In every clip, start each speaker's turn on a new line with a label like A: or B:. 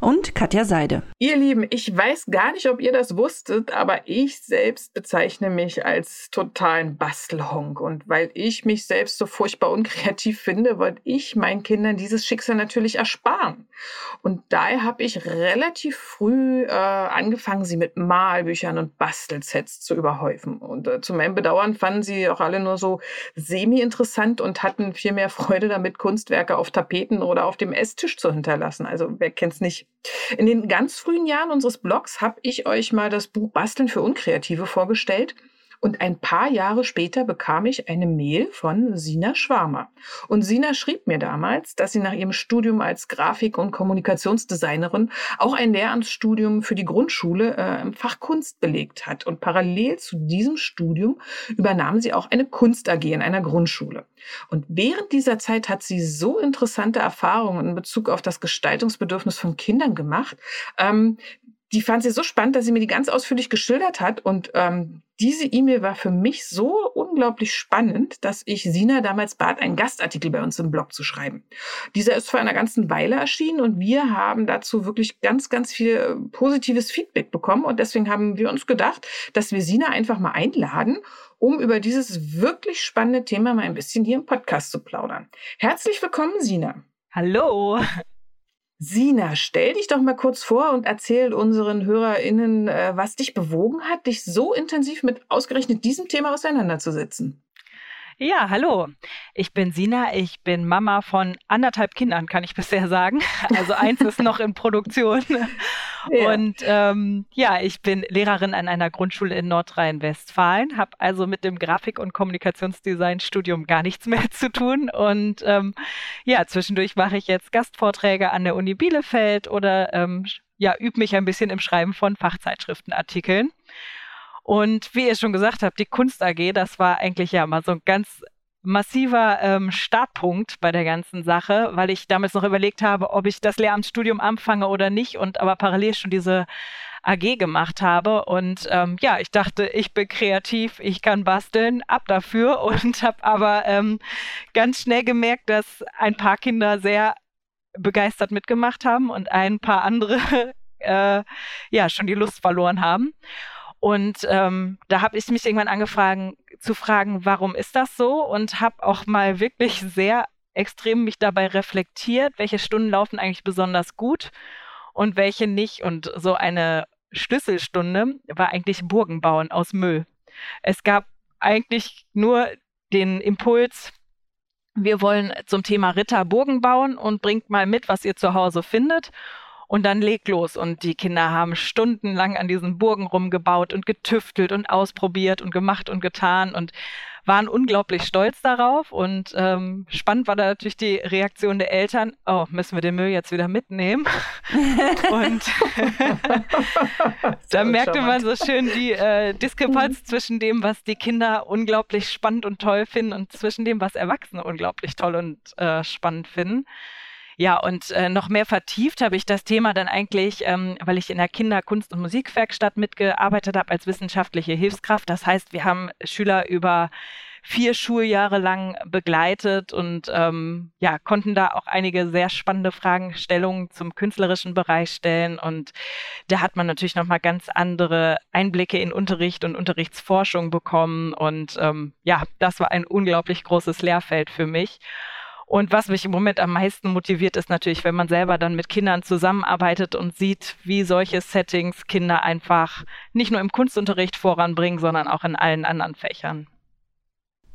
A: und Katja Seide.
B: Ihr Lieben, ich weiß gar nicht, ob ihr das wusstet, aber ich selbst bezeichne mich als totalen Bastelhonk. Und weil ich mich selbst so furchtbar unkreativ finde, wollte ich meinen Kindern dieses Schicksal natürlich ersparen. Und daher habe ich relativ früh äh, angefangen, sie mit Malbüchern und Bastelsets zu überhäufen. Und äh, zu meinem Bedauern fanden sie auch alle nur so semi-interessant und hatten viel mehr Freude damit, Kunstwerke auf Tapeten oder auf dem Esstisch zu hinterlassen. Also wer kennt's nicht? In den ganz frühen Jahren unseres Blogs habe ich euch mal das Buch Basteln für Unkreative vorgestellt. Und ein paar Jahre später bekam ich eine Mail von Sina Schwarmer. Und Sina schrieb mir damals, dass sie nach ihrem Studium als Grafik- und Kommunikationsdesignerin auch ein Lehramtsstudium für die Grundschule äh, im Fach Kunst belegt hat. Und parallel zu diesem Studium übernahm sie auch eine Kunst AG in einer Grundschule. Und während dieser Zeit hat sie so interessante Erfahrungen in Bezug auf das Gestaltungsbedürfnis von Kindern gemacht, ähm, die fand sie so spannend, dass sie mir die ganz ausführlich geschildert hat. Und ähm, diese E-Mail war für mich so unglaublich spannend, dass ich Sina damals bat, einen Gastartikel bei uns im Blog zu schreiben. Dieser ist vor einer ganzen Weile erschienen und wir haben dazu wirklich ganz, ganz viel äh, positives Feedback bekommen. Und deswegen haben wir uns gedacht, dass wir Sina einfach mal einladen, um über dieses wirklich spannende Thema mal ein bisschen hier im Podcast zu plaudern. Herzlich willkommen, Sina.
A: Hallo.
B: Sina, stell dich doch mal kurz vor und erzähl unseren HörerInnen, äh, was dich bewogen hat, dich so intensiv mit ausgerechnet diesem Thema auseinanderzusetzen.
A: Ja, hallo. Ich bin Sina. Ich bin Mama von anderthalb Kindern, kann ich bisher sagen. Also eins ist noch in Produktion. Ja. Und ähm, ja, ich bin Lehrerin an einer Grundschule in Nordrhein-Westfalen, habe also mit dem Grafik- und Kommunikationsdesign-Studium gar nichts mehr zu tun. Und ähm, ja, zwischendurch mache ich jetzt Gastvorträge an der Uni Bielefeld oder ähm, ja, übe mich ein bisschen im Schreiben von Fachzeitschriftenartikeln. Und wie ihr schon gesagt habt, die Kunst AG, das war eigentlich ja mal so ein ganz massiver ähm, Startpunkt bei der ganzen Sache, weil ich damals noch überlegt habe, ob ich das Lehramtsstudium anfange oder nicht und aber parallel schon diese AG gemacht habe. Und ähm, ja, ich dachte, ich bin kreativ, ich kann basteln, ab dafür und habe aber ähm, ganz schnell gemerkt, dass ein paar Kinder sehr begeistert mitgemacht haben und ein paar andere äh, ja schon die Lust verloren haben. Und ähm, da habe ich mich irgendwann angefangen zu fragen, warum ist das so? Und habe auch mal wirklich sehr extrem mich dabei reflektiert, welche Stunden laufen eigentlich besonders gut und welche nicht. Und so eine Schlüsselstunde war eigentlich Burgenbauen aus Müll. Es gab eigentlich nur den Impuls, wir wollen zum Thema Ritter Burgen bauen und bringt mal mit, was ihr zu Hause findet. Und dann legt los. Und die Kinder haben stundenlang an diesen Burgen rumgebaut und getüftelt und ausprobiert und gemacht und getan und waren unglaublich stolz darauf. Und ähm, spannend war da natürlich die Reaktion der Eltern. Oh, müssen wir den Müll jetzt wieder mitnehmen? und da merkte man so schön die äh, Diskrepanz zwischen dem, was die Kinder unglaublich spannend und toll finden und zwischen dem, was Erwachsene unglaublich toll und äh, spannend finden. Ja, und äh, noch mehr vertieft habe ich das Thema dann eigentlich, ähm, weil ich in der Kinder-, Kunst- und Musikwerkstatt mitgearbeitet habe als wissenschaftliche Hilfskraft. Das heißt, wir haben Schüler über vier Schuljahre lang begleitet und ähm, ja, konnten da auch einige sehr spannende Fragestellungen zum künstlerischen Bereich stellen. Und da hat man natürlich nochmal ganz andere Einblicke in Unterricht und Unterrichtsforschung bekommen. Und ähm, ja, das war ein unglaublich großes Lehrfeld für mich. Und was mich im Moment am meisten motiviert, ist natürlich, wenn man selber dann mit Kindern zusammenarbeitet und sieht, wie solche Settings Kinder einfach nicht nur im Kunstunterricht voranbringen, sondern auch in allen anderen Fächern.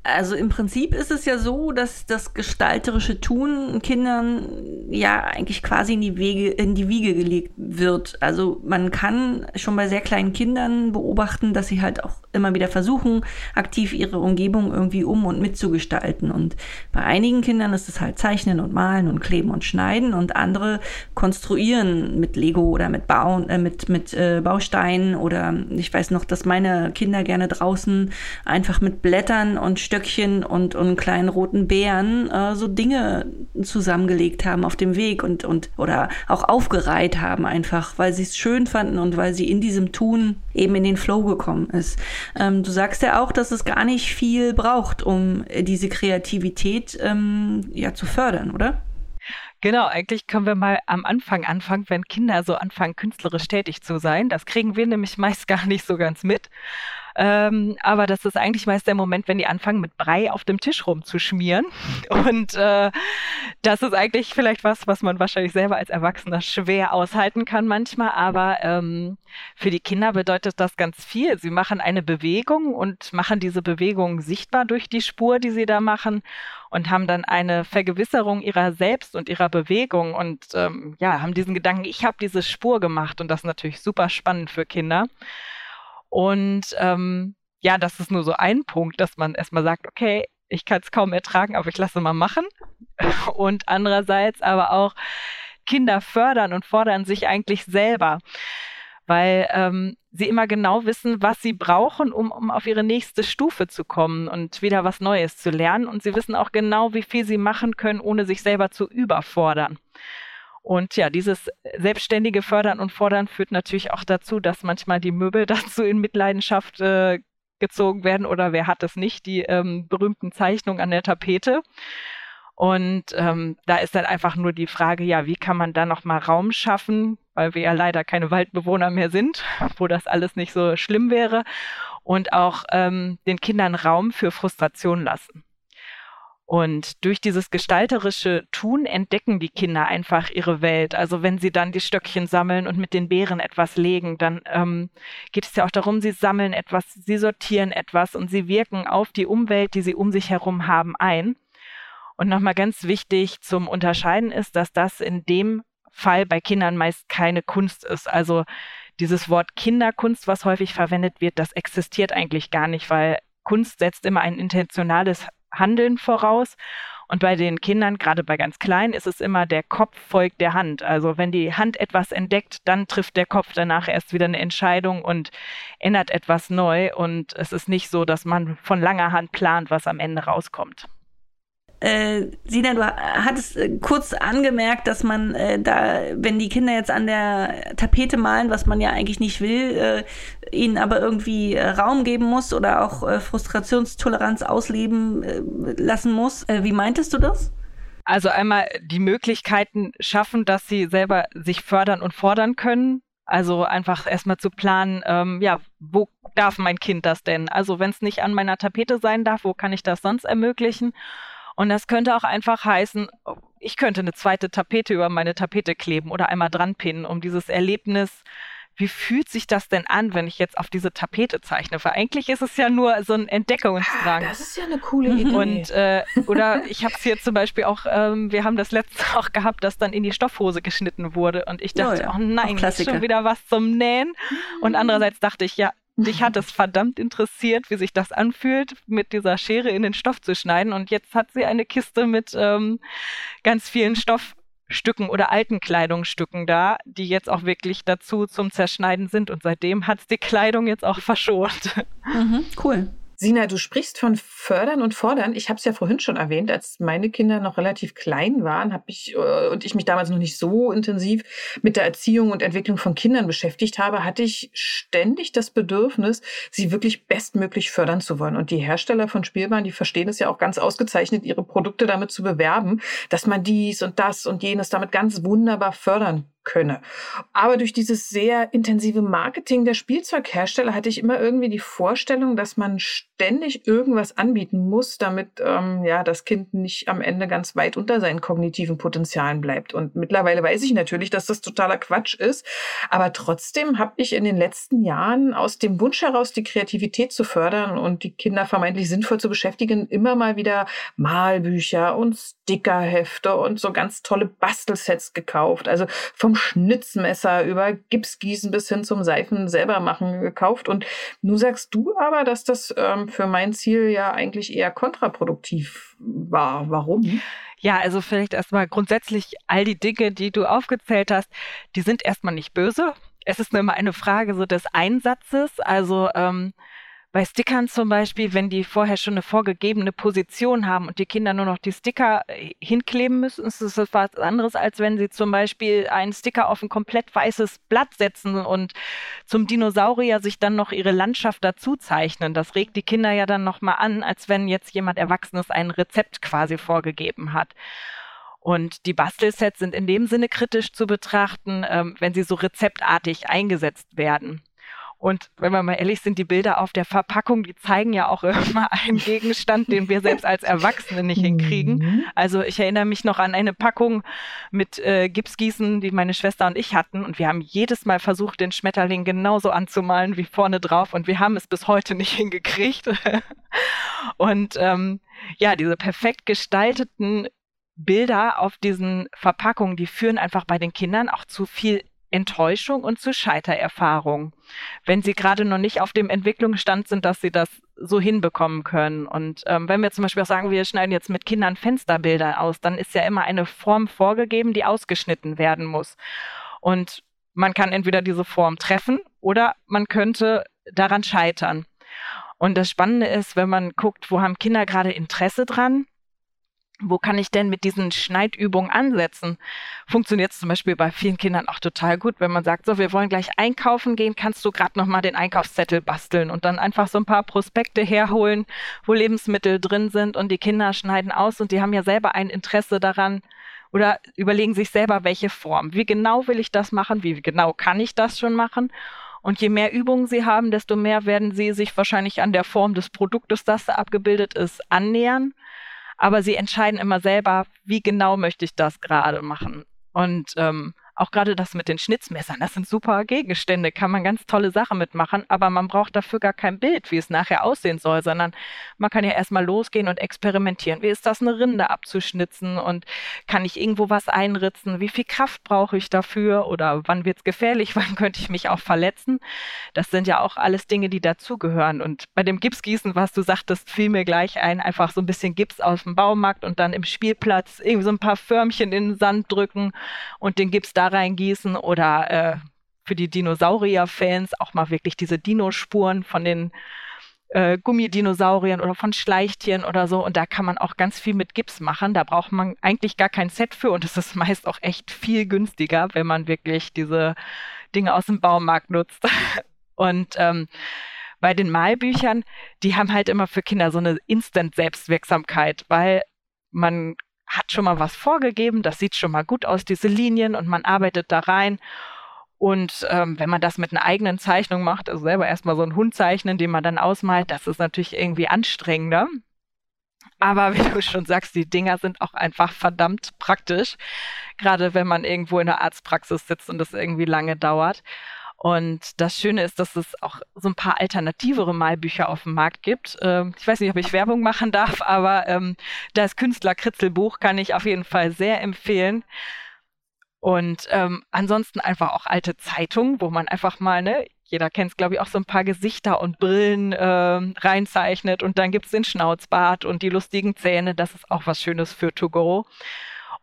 C: Also im Prinzip ist es ja so, dass das gestalterische Tun Kindern ja eigentlich quasi in die Wege, in die Wiege gelegt wird. Also man kann schon bei sehr kleinen Kindern beobachten, dass sie halt auch immer wieder versuchen, aktiv ihre Umgebung irgendwie um und mitzugestalten. Und bei einigen Kindern ist es halt Zeichnen und Malen und Kleben und Schneiden und andere konstruieren mit Lego oder mit Bauen, äh, mit, mit äh, Bausteinen oder ich weiß noch, dass meine Kinder gerne draußen einfach mit Blättern und Stöckchen und, und kleinen roten Bären äh, so Dinge zusammengelegt haben auf dem Weg und, und oder auch aufgereiht haben einfach, weil sie es schön fanden und weil sie in diesem Tun eben in den Flow gekommen ist. Ähm, du sagst ja auch, dass es gar nicht viel braucht, um diese Kreativität ähm, ja zu fördern, oder?
A: Genau, eigentlich können wir mal am Anfang anfangen, wenn Kinder so anfangen, künstlerisch tätig zu sein. Das kriegen wir nämlich meist gar nicht so ganz mit. Ähm, aber das ist eigentlich meist der Moment, wenn die anfangen, mit Brei auf dem Tisch rumzuschmieren. Und äh, das ist eigentlich vielleicht was, was man wahrscheinlich selber als Erwachsener schwer aushalten kann manchmal. Aber ähm, für die Kinder bedeutet das ganz viel. Sie machen eine Bewegung und machen diese Bewegung sichtbar durch die Spur, die sie da machen und haben dann eine Vergewisserung ihrer selbst und ihrer Bewegung und ähm, ja, haben diesen Gedanken, ich habe diese Spur gemacht und das ist natürlich super spannend für Kinder. Und ähm, ja, das ist nur so ein Punkt, dass man erstmal sagt, okay, ich kann es kaum ertragen, aber ich lasse mal machen. Und andererseits aber auch Kinder fördern und fordern sich eigentlich selber, weil ähm, sie immer genau wissen, was sie brauchen, um, um auf ihre nächste Stufe zu kommen und wieder was Neues zu lernen. Und sie wissen auch genau, wie viel sie machen können, ohne sich selber zu überfordern. Und ja, dieses selbstständige Fördern und Fordern führt natürlich auch dazu, dass manchmal die Möbel dazu in Mitleidenschaft äh, gezogen werden oder wer hat es nicht, die ähm, berühmten Zeichnungen an der Tapete. Und ähm, da ist dann einfach nur die Frage, ja, wie kann man da nochmal Raum schaffen, weil wir ja leider keine Waldbewohner mehr sind, wo das alles nicht so schlimm wäre. Und auch ähm, den Kindern Raum für Frustration lassen. Und durch dieses gestalterische Tun entdecken die Kinder einfach ihre Welt. Also wenn sie dann die Stöckchen sammeln und mit den Beeren etwas legen, dann ähm, geht es ja auch darum, sie sammeln etwas, sie sortieren etwas und sie wirken auf die Umwelt, die sie um sich herum haben, ein. Und nochmal ganz wichtig zum Unterscheiden ist, dass das in dem Fall bei Kindern meist keine Kunst ist. Also dieses Wort Kinderkunst, was häufig verwendet wird, das existiert eigentlich gar nicht, weil Kunst setzt immer ein intentionales Handeln voraus. Und bei den Kindern, gerade bei ganz Kleinen, ist es immer der Kopf folgt der Hand. Also wenn die Hand etwas entdeckt, dann trifft der Kopf danach erst wieder eine Entscheidung und ändert etwas neu. Und es ist nicht so, dass man von langer Hand plant, was am Ende rauskommt.
C: Äh, Sina, du hattest äh, kurz angemerkt, dass man äh, da, wenn die Kinder jetzt an der Tapete malen, was man ja eigentlich nicht will, äh, ihnen aber irgendwie äh, Raum geben muss oder auch äh, Frustrationstoleranz ausleben lassen muss. Wie meintest du das?
A: Also einmal die Möglichkeiten schaffen, dass sie selber sich fördern und fordern können. Also einfach erstmal zu planen, ähm, ja, wo darf mein Kind das denn? Also wenn es nicht an meiner Tapete sein darf, wo kann ich das sonst ermöglichen? Und das könnte auch einfach heißen, ich könnte eine zweite Tapete über meine Tapete kleben oder einmal dran pinnen, um dieses Erlebnis wie fühlt sich das denn an, wenn ich jetzt auf diese Tapete zeichne? Weil eigentlich ist es ja nur so ein Entdeckungsdrang.
B: Ah, das ist ja eine coole mhm. Idee.
A: Und, äh, oder ich habe es hier zum Beispiel auch, ähm, wir haben das letzte auch gehabt, dass dann in die Stoffhose geschnitten wurde. Und ich dachte, oh, ja. oh nein, ist schon wieder was zum Nähen. Und mhm. andererseits dachte ich, ja, Dich hat es verdammt interessiert, wie sich das anfühlt, mit dieser Schere in den Stoff zu schneiden. Und jetzt hat sie eine Kiste mit ähm, ganz vielen Stoffstücken oder alten Kleidungsstücken da, die jetzt auch wirklich dazu zum Zerschneiden sind. Und seitdem hat es die Kleidung jetzt auch verschont.
C: Mhm, cool.
B: Sina, du sprichst von fördern und fordern. Ich habe es ja vorhin schon erwähnt, als meine Kinder noch relativ klein waren, habe ich äh, und ich mich damals noch nicht so intensiv mit der Erziehung und Entwicklung von Kindern beschäftigt habe, hatte ich ständig das Bedürfnis, sie wirklich bestmöglich fördern zu wollen. Und die Hersteller von Spielwaren, die verstehen es ja auch ganz ausgezeichnet, ihre Produkte damit zu bewerben, dass man dies und das und jenes damit ganz wunderbar fördern könne. Aber durch dieses sehr intensive Marketing der Spielzeughersteller hatte ich immer irgendwie die Vorstellung, dass man ständig irgendwas anbieten muss, damit ähm, ja das Kind nicht am Ende ganz weit unter seinen kognitiven Potenzialen bleibt. Und mittlerweile weiß ich natürlich, dass das totaler Quatsch ist. Aber trotzdem habe ich in den letzten Jahren aus dem Wunsch heraus, die Kreativität zu fördern und die Kinder vermeintlich sinnvoll zu beschäftigen, immer mal wieder Malbücher und Stickerhefte und so ganz tolle Bastelsets gekauft. Also vom Schnitzmesser über Gipsgießen bis hin zum Seifen selber machen gekauft. Und nun sagst du aber, dass das ähm, für mein Ziel ja eigentlich eher kontraproduktiv war. Warum?
A: Ja, also vielleicht erstmal grundsätzlich all die Dinge, die du aufgezählt hast, die sind erstmal nicht böse. Es ist nur immer eine Frage so des Einsatzes. Also ähm, bei Stickern zum Beispiel, wenn die vorher schon eine vorgegebene Position haben und die Kinder nur noch die Sticker äh, hinkleben müssen, ist es was anderes, als wenn sie zum Beispiel einen Sticker auf ein komplett weißes Blatt setzen und zum Dinosaurier sich dann noch ihre Landschaft dazu zeichnen. Das regt die Kinder ja dann nochmal an, als wenn jetzt jemand Erwachsenes ein Rezept quasi vorgegeben hat. Und die Bastelsets sind in dem Sinne kritisch zu betrachten, ähm, wenn sie so rezeptartig eingesetzt werden. Und wenn wir mal ehrlich sind, die Bilder auf der Verpackung, die zeigen ja auch immer einen Gegenstand, den wir selbst als Erwachsene nicht hinkriegen. Mhm. Also ich erinnere mich noch an eine Packung mit äh, Gipsgießen, die meine Schwester und ich hatten. Und wir haben jedes Mal versucht, den Schmetterling genauso anzumalen wie vorne drauf. Und wir haben es bis heute nicht hingekriegt. und ähm, ja, diese perfekt gestalteten Bilder auf diesen Verpackungen, die führen einfach bei den Kindern auch zu viel Enttäuschung und zu Scheitererfahrung, wenn sie gerade noch nicht auf dem Entwicklungsstand sind, dass sie das so hinbekommen können. Und ähm, wenn wir zum Beispiel auch sagen, wir schneiden jetzt mit Kindern Fensterbilder aus, dann ist ja immer eine Form vorgegeben, die ausgeschnitten werden muss. Und man kann entweder diese Form treffen oder man könnte daran scheitern. Und das Spannende ist, wenn man guckt, wo haben Kinder gerade Interesse dran, wo kann ich denn mit diesen Schneidübungen ansetzen? Funktioniert es zum Beispiel bei vielen Kindern auch total gut, wenn man sagt, so, wir wollen gleich einkaufen gehen, kannst du gerade noch mal den Einkaufszettel basteln und dann einfach so ein paar Prospekte herholen, wo Lebensmittel drin sind und die Kinder schneiden aus und die haben ja selber ein Interesse daran oder überlegen sich selber, welche Form. Wie genau will ich das machen? Wie genau kann ich das schon machen? Und je mehr Übungen sie haben, desto mehr werden sie sich wahrscheinlich an der Form des Produktes, das da abgebildet ist, annähern aber sie entscheiden immer selber, wie genau möchte ich das gerade machen. Und ähm, auch gerade das mit den Schnitzmessern, das sind super Gegenstände, kann man ganz tolle Sachen mitmachen, aber man braucht dafür gar kein Bild, wie es nachher aussehen soll, sondern man kann ja erstmal losgehen und experimentieren. Wie ist das, eine Rinde abzuschnitzen und kann ich irgendwo was einritzen? Wie viel Kraft brauche ich dafür oder wann wird es gefährlich? Wann könnte ich mich auch verletzen? Das sind ja auch alles Dinge, die dazugehören. Und bei dem Gipsgießen, was du sagtest, fiel mir gleich ein, einfach so ein bisschen Gips aus dem Baumarkt und dann im Spielplatz irgendwie so ein paar Förmchen in den Sand drücken und den Gips da da reingießen oder äh, für die Dinosaurier-Fans auch mal wirklich diese Dinospuren von den äh, Gummidinosauriern oder von Schleichtieren oder so. Und da kann man auch ganz viel mit Gips machen. Da braucht man eigentlich gar kein Set für und es ist meist auch echt viel günstiger, wenn man wirklich diese Dinge aus dem Baumarkt nutzt. und ähm, bei den Malbüchern, die haben halt immer für Kinder so eine Instant-Selbstwirksamkeit, weil man hat schon mal was vorgegeben, das sieht schon mal gut aus, diese Linien, und man arbeitet da rein. Und ähm, wenn man das mit einer eigenen Zeichnung macht, also selber erstmal so einen Hund zeichnen, den man dann ausmalt, das ist natürlich irgendwie anstrengender. Aber wie du schon sagst, die Dinger sind auch einfach verdammt praktisch. Gerade wenn man irgendwo in der Arztpraxis sitzt und das irgendwie lange dauert. Und das Schöne ist, dass es auch so ein paar alternativere Malbücher auf dem Markt gibt. Ähm, ich weiß nicht, ob ich Werbung machen darf, aber ähm, das Künstler-Kritzelbuch kann ich auf jeden Fall sehr empfehlen. Und ähm, ansonsten einfach auch alte Zeitungen, wo man einfach mal, ne, jeder kennt es, glaube ich, auch so ein paar Gesichter und Brillen äh, reinzeichnet. Und dann gibt es den Schnauzbart und die lustigen Zähne. Das ist auch was Schönes für To Go.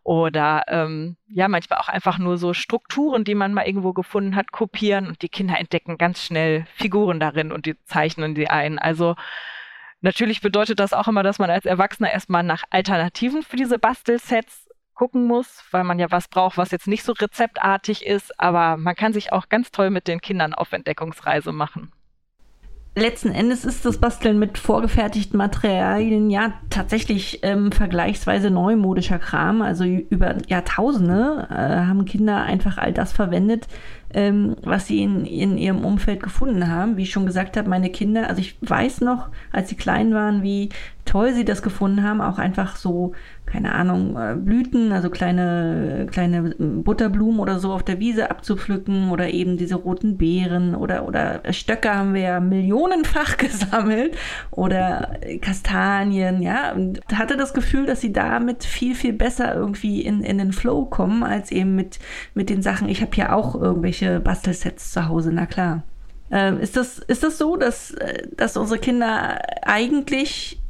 A: Oder ähm, ja, manchmal auch einfach nur so Strukturen, die man mal irgendwo gefunden hat, kopieren und die Kinder entdecken ganz schnell Figuren darin und die zeichnen die ein. Also natürlich bedeutet das auch immer, dass man als Erwachsener erstmal nach Alternativen für diese Bastelsets gucken muss, weil man ja was braucht, was jetzt nicht so rezeptartig ist, aber man kann sich auch ganz toll mit den Kindern auf Entdeckungsreise machen
C: letzten Endes ist das Basteln mit vorgefertigten Materialien ja tatsächlich ähm, vergleichsweise neumodischer Kram. Also über Jahrtausende äh, haben Kinder einfach all das verwendet, ähm, was sie in, in ihrem Umfeld gefunden haben. Wie ich schon gesagt habe, meine Kinder, also ich weiß noch, als sie klein waren, wie toll sie das gefunden haben, auch einfach so, keine Ahnung, äh, Blüten, also kleine, kleine Butterblumen oder so auf der Wiese abzupflücken oder eben diese roten Beeren oder, oder Stöcke haben wir ja millionenfach gesammelt oder Kastanien, ja, und hatte das Gefühl, dass sie damit viel, viel besser irgendwie in, in den Flow kommen, als eben mit, mit den Sachen, ich habe ja auch irgendwelche Bastelsets zu Hause, na klar. Ähm, ist, das, ist das so, dass, äh, dass unsere Kinder eigentlich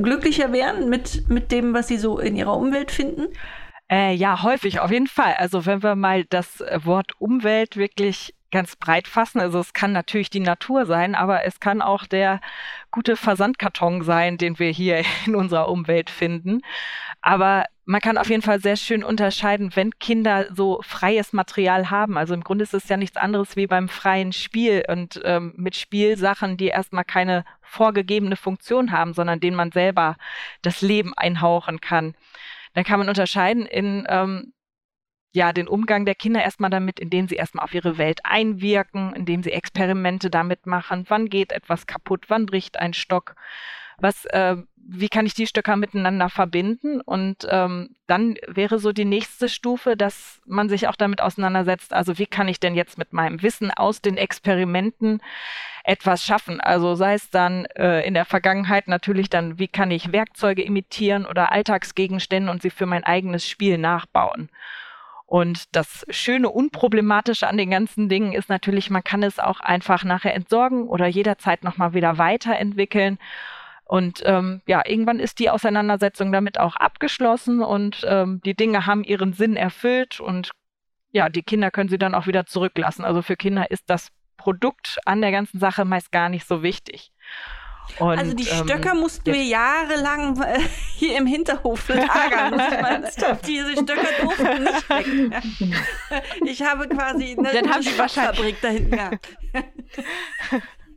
C: glücklicher wären mit, mit dem, was sie so in ihrer Umwelt finden?
A: Äh, ja, häufig, auf jeden Fall. Also wenn wir mal das Wort Umwelt wirklich ganz breit fassen. Also es kann natürlich die Natur sein, aber es kann auch der gute Versandkarton sein, den wir hier in unserer Umwelt finden. Aber man kann auf jeden Fall sehr schön unterscheiden, wenn Kinder so freies Material haben. Also im Grunde ist es ja nichts anderes wie beim freien Spiel und ähm, mit Spielsachen, die erstmal keine vorgegebene Funktion haben, sondern denen man selber das Leben einhauchen kann. Dann kann man unterscheiden in ähm, ja, den Umgang der Kinder erstmal damit, indem sie erstmal auf ihre Welt einwirken, indem sie Experimente damit machen. Wann geht etwas kaputt? Wann bricht ein Stock? Was, äh, wie kann ich die Stöcker miteinander verbinden? Und ähm, dann wäre so die nächste Stufe, dass man sich auch damit auseinandersetzt, also wie kann ich denn jetzt mit meinem Wissen aus den Experimenten etwas schaffen? Also sei es dann äh, in der Vergangenheit natürlich dann, wie kann ich Werkzeuge imitieren oder Alltagsgegenstände und sie für mein eigenes Spiel nachbauen? Und das schöne, unproblematische an den ganzen Dingen ist natürlich, man kann es auch einfach nachher entsorgen oder jederzeit nochmal wieder weiterentwickeln. Und ähm, ja, irgendwann ist die Auseinandersetzung damit auch abgeschlossen und ähm, die Dinge haben ihren Sinn erfüllt und ja, die Kinder können sie dann auch wieder zurücklassen. Also für Kinder ist das Produkt an der ganzen Sache meist gar nicht so wichtig.
C: Und, also die Stöcker ähm, mussten wir jahrelang äh, hier im Hinterhof lagern. Diese Stöcker durften nicht weg. Ich habe quasi eine,
A: Dann haben Fabrik da hinten gehabt.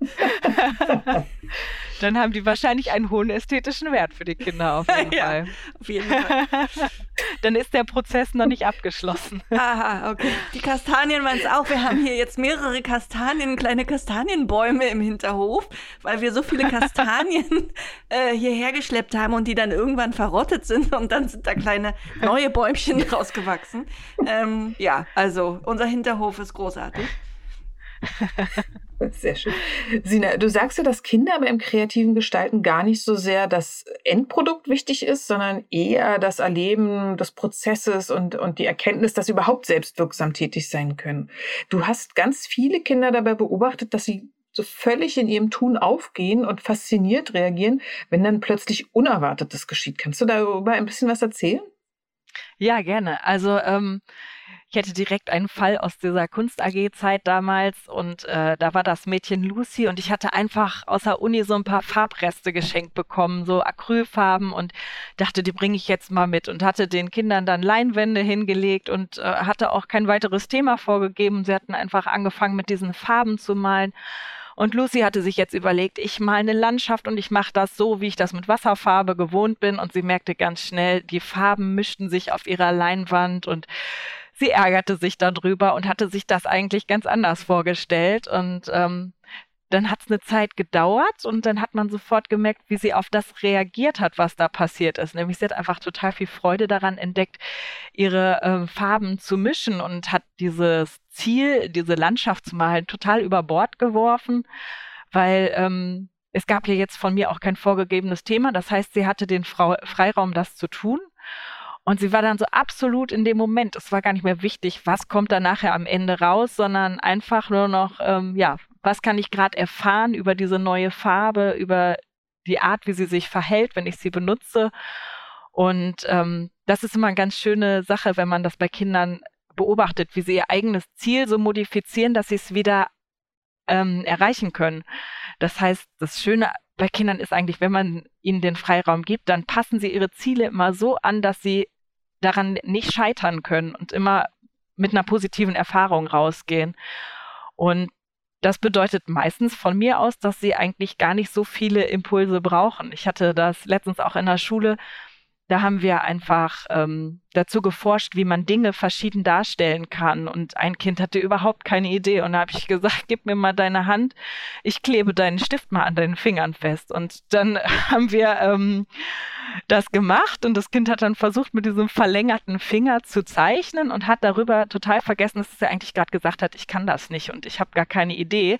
A: Dann haben die wahrscheinlich einen hohen ästhetischen Wert für die Kinder auf jeden ja, Fall. Auf jeden Fall. Dann ist der Prozess noch nicht abgeschlossen.
C: Aha, okay. Die Kastanien waren es auch. Wir haben hier jetzt mehrere Kastanien, kleine Kastanienbäume im Hinterhof, weil wir so viele Kastanien äh, hierher geschleppt haben und die dann irgendwann verrottet sind und dann sind da kleine neue Bäumchen rausgewachsen. Ähm, ja, also unser Hinterhof ist großartig.
B: Sehr schön. Sina, du sagst ja, dass Kinder beim kreativen Gestalten gar nicht so sehr das Endprodukt wichtig ist, sondern eher das Erleben des Prozesses und, und die Erkenntnis, dass sie überhaupt selbstwirksam tätig sein können. Du hast ganz viele Kinder dabei beobachtet, dass sie so völlig in ihrem Tun aufgehen und fasziniert reagieren, wenn dann plötzlich Unerwartetes geschieht. Kannst du darüber ein bisschen was erzählen?
A: Ja, gerne. Also ähm, ich hätte direkt einen Fall aus dieser Kunst AG-Zeit damals und äh, da war das Mädchen Lucy und ich hatte einfach außer Uni so ein paar Farbreste geschenkt bekommen, so Acrylfarben und dachte, die bringe ich jetzt mal mit und hatte den Kindern dann Leinwände hingelegt und äh, hatte auch kein weiteres Thema vorgegeben. Sie hatten einfach angefangen mit diesen Farben zu malen. Und Lucy hatte sich jetzt überlegt, ich male eine Landschaft und ich mache das so, wie ich das mit Wasserfarbe gewohnt bin. Und sie merkte ganz schnell, die Farben mischten sich auf ihrer Leinwand und sie ärgerte sich darüber und hatte sich das eigentlich ganz anders vorgestellt. Und ähm, dann hat es eine Zeit gedauert und dann hat man sofort gemerkt, wie sie auf das reagiert hat, was da passiert ist. Nämlich sie hat einfach total viel Freude daran entdeckt, ihre äh, Farben zu mischen und hat dieses Ziel, diese Landschaft zu malen, total über Bord geworfen, weil ähm, es gab ja jetzt von mir auch kein vorgegebenes Thema. Das heißt, sie hatte den Frau Freiraum, das zu tun. Und sie war dann so absolut in dem Moment. Es war gar nicht mehr wichtig, was kommt da nachher am Ende raus, sondern einfach nur noch, ähm, ja, was kann ich gerade erfahren über diese neue Farbe, über die Art, wie sie sich verhält, wenn ich sie benutze. Und ähm, das ist immer eine ganz schöne Sache, wenn man das bei Kindern beobachtet, wie sie ihr eigenes Ziel so modifizieren, dass sie es wieder ähm, erreichen können. Das heißt, das Schöne bei Kindern ist eigentlich, wenn man ihnen den Freiraum gibt, dann passen sie ihre Ziele immer so an, dass sie daran nicht scheitern können und immer mit einer positiven Erfahrung rausgehen. Und das bedeutet meistens von mir aus, dass sie eigentlich gar nicht so viele Impulse brauchen. Ich hatte das letztens auch in der Schule, da haben wir einfach ähm, dazu geforscht, wie man Dinge verschieden darstellen kann. Und ein Kind hatte überhaupt keine Idee. Und da habe ich gesagt, gib mir mal deine Hand, ich klebe deinen Stift mal an deinen Fingern fest. Und dann haben wir ähm, das gemacht und das Kind hat dann versucht, mit diesem verlängerten Finger zu zeichnen und hat darüber total vergessen, dass er eigentlich gerade gesagt hat, ich kann das nicht und ich habe gar keine Idee.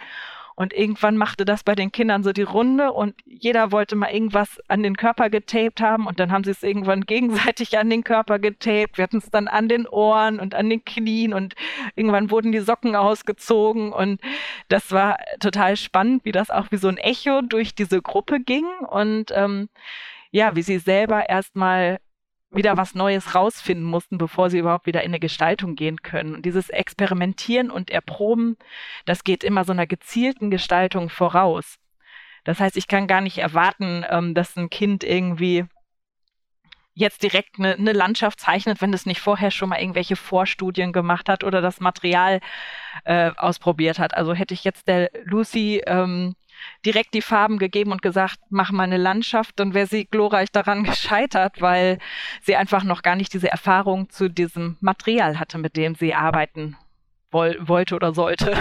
A: Und irgendwann machte das bei den Kindern so die Runde und jeder wollte mal irgendwas an den Körper getaped haben und dann haben sie es irgendwann gegenseitig an den Körper getaped. Wir hatten es dann an den Ohren und an den Knien und irgendwann wurden die Socken ausgezogen und das war total spannend, wie das auch wie so ein Echo durch diese Gruppe ging und ähm, ja, wie sie selber erstmal wieder was Neues rausfinden mussten, bevor sie überhaupt wieder in eine Gestaltung gehen können. Und dieses Experimentieren und Erproben, das geht immer so einer gezielten Gestaltung voraus. Das heißt, ich kann gar nicht erwarten, ähm, dass ein Kind irgendwie jetzt direkt eine, eine, Landschaft zeichnet, wenn es nicht vorher schon mal irgendwelche Vorstudien gemacht hat oder das Material äh, ausprobiert hat. Also hätte ich jetzt der Lucy ähm, direkt die Farben gegeben und gesagt, mach mal eine Landschaft, dann wäre sie glorreich daran gescheitert, weil sie einfach noch gar nicht diese Erfahrung zu diesem Material hatte, mit dem sie arbeiten woll wollte oder sollte.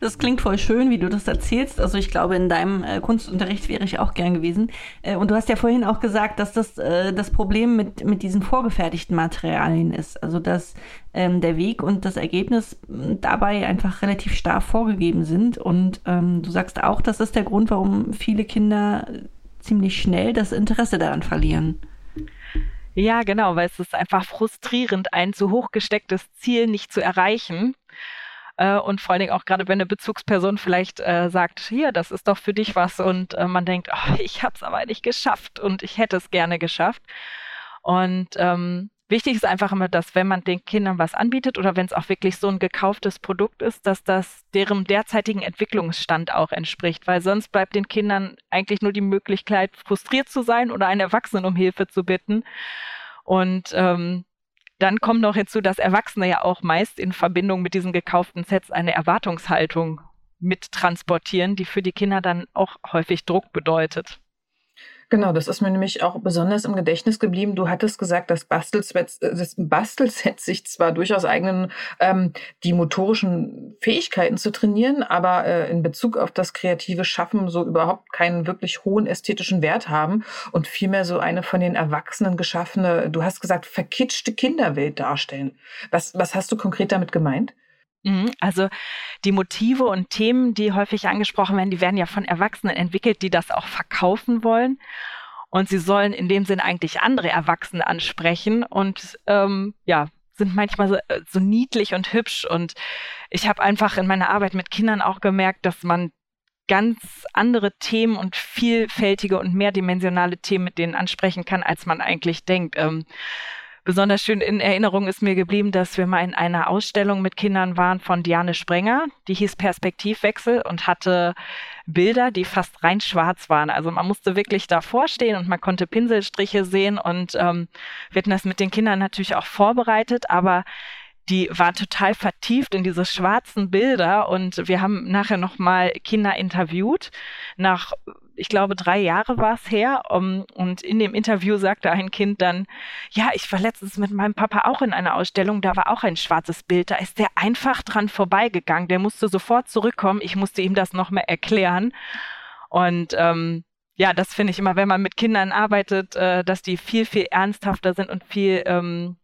C: Das klingt voll schön, wie du das erzählst. Also ich glaube, in deinem äh, Kunstunterricht wäre ich auch gern gewesen. Äh, und du hast ja vorhin auch gesagt, dass das äh, das Problem mit, mit diesen vorgefertigten Materialien ist. Also dass ähm, der Weg und das Ergebnis dabei einfach relativ starr vorgegeben sind. Und ähm, du sagst auch, das ist der Grund, warum viele Kinder ziemlich schnell das Interesse daran verlieren.
A: Ja, genau, weil es ist einfach frustrierend, ein zu hoch gestecktes Ziel nicht zu erreichen. Äh, und vor allen Dingen auch gerade, wenn eine Bezugsperson vielleicht äh, sagt, hier, das ist doch für dich was und äh, man denkt, oh, ich habe es aber nicht geschafft und ich hätte es gerne geschafft. Und ähm, wichtig ist einfach immer, dass wenn man den Kindern was anbietet oder wenn es auch wirklich so ein gekauftes Produkt ist, dass das deren derzeitigen Entwicklungsstand auch entspricht, weil sonst bleibt den Kindern eigentlich nur die Möglichkeit, frustriert zu sein oder einen Erwachsenen um Hilfe zu bitten. Und ähm, dann kommt noch hinzu, dass Erwachsene ja auch meist in Verbindung mit diesen gekauften Sets eine Erwartungshaltung mittransportieren, die für die Kinder dann auch häufig Druck bedeutet.
B: Genau, das ist mir nämlich auch besonders im Gedächtnis geblieben. Du hattest gesagt, das Bastelset, das Bastelset sich zwar durchaus eignen, ähm, die motorischen Fähigkeiten zu trainieren, aber äh, in Bezug auf das kreative Schaffen so überhaupt keinen wirklich hohen ästhetischen Wert haben und vielmehr so eine von den Erwachsenen geschaffene, du hast gesagt, verkitschte Kinderwelt darstellen. Was, was hast du konkret damit gemeint?
A: Mhm, also die Motive und Themen, die häufig angesprochen werden, die werden ja von Erwachsenen entwickelt, die das auch verkaufen wollen. Und sie sollen in dem Sinn eigentlich andere Erwachsene ansprechen und ähm, ja, sind manchmal so, äh, so niedlich und hübsch. Und ich habe einfach in meiner Arbeit mit Kindern auch gemerkt, dass man ganz andere Themen und vielfältige und mehrdimensionale Themen mit denen ansprechen kann, als man eigentlich denkt. Ähm, Besonders schön in Erinnerung ist mir geblieben, dass wir mal in einer Ausstellung mit Kindern waren von Diane Sprenger. Die hieß Perspektivwechsel und hatte Bilder, die fast rein schwarz waren. Also man musste wirklich davor stehen und man konnte Pinselstriche sehen und ähm, wir hatten das mit den Kindern natürlich auch vorbereitet, aber die waren total vertieft in diese schwarzen Bilder und wir haben nachher noch mal Kinder interviewt nach ich glaube, drei Jahre war es her. Um, und in dem Interview sagte ein Kind dann, ja, ich war letztens mit meinem Papa auch in einer Ausstellung, da war auch ein schwarzes Bild. Da ist der einfach dran vorbeigegangen. Der musste sofort zurückkommen. Ich musste ihm das noch mal erklären. Und ähm, ja, das finde ich immer, wenn man mit Kindern arbeitet, äh, dass die viel, viel ernsthafter sind und viel ähm,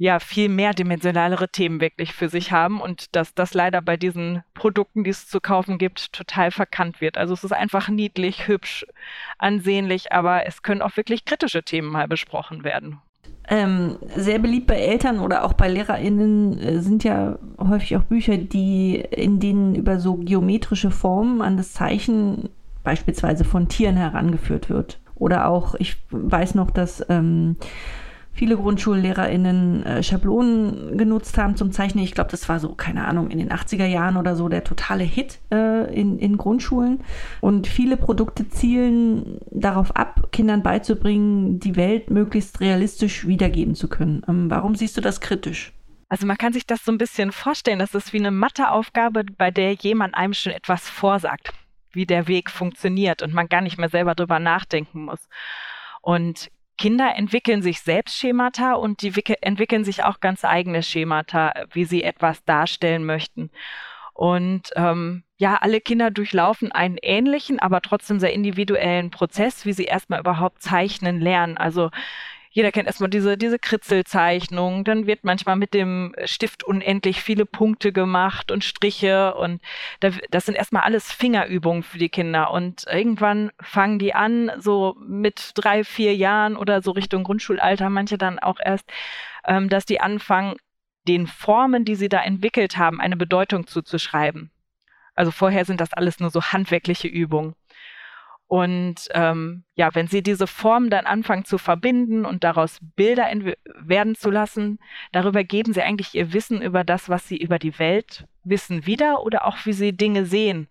A: ja viel mehrdimensionalere Themen wirklich für sich haben und dass das leider bei diesen Produkten, die es zu kaufen gibt, total verkannt wird. Also es ist einfach niedlich, hübsch, ansehnlich, aber es können auch wirklich kritische Themen mal besprochen werden.
C: Ähm, sehr beliebt bei Eltern oder auch bei LehrerInnen äh, sind ja häufig auch Bücher, die in denen über so geometrische Formen an das Zeichen beispielsweise von Tieren herangeführt wird. Oder auch, ich weiß noch, dass ähm, viele GrundschullehrerInnen äh, Schablonen genutzt haben zum Zeichnen. Ich glaube, das war so, keine Ahnung, in den 80er Jahren oder so der totale Hit äh, in, in Grundschulen. Und viele Produkte zielen darauf ab, Kindern beizubringen, die Welt möglichst realistisch wiedergeben zu können. Ähm, warum siehst du das kritisch?
A: Also man kann sich das so ein bisschen vorstellen, das ist wie eine Matheaufgabe, bei der jemand einem schon etwas vorsagt, wie der Weg funktioniert und man gar nicht mehr selber drüber nachdenken muss. Und Kinder entwickeln sich selbst Schemata und die entwickeln sich auch ganz eigene Schemata, wie sie etwas darstellen möchten. Und ähm, ja, alle Kinder durchlaufen einen ähnlichen, aber trotzdem sehr individuellen Prozess, wie sie erstmal überhaupt zeichnen lernen. Also jeder kennt erstmal diese, diese Kritzelzeichnung, dann wird manchmal mit dem Stift unendlich viele Punkte gemacht und Striche und das sind erstmal alles Fingerübungen für die Kinder und irgendwann fangen die an, so mit drei, vier Jahren oder so Richtung Grundschulalter, manche dann auch erst, ähm, dass die anfangen, den Formen, die sie da entwickelt haben, eine Bedeutung zuzuschreiben. Also vorher sind das alles nur so handwerkliche Übungen. Und ähm, ja, wenn sie diese Form dann anfangen zu verbinden und daraus Bilder werden zu lassen, darüber geben sie eigentlich ihr Wissen über das, was sie über die Welt wissen, wieder oder auch wie sie Dinge sehen.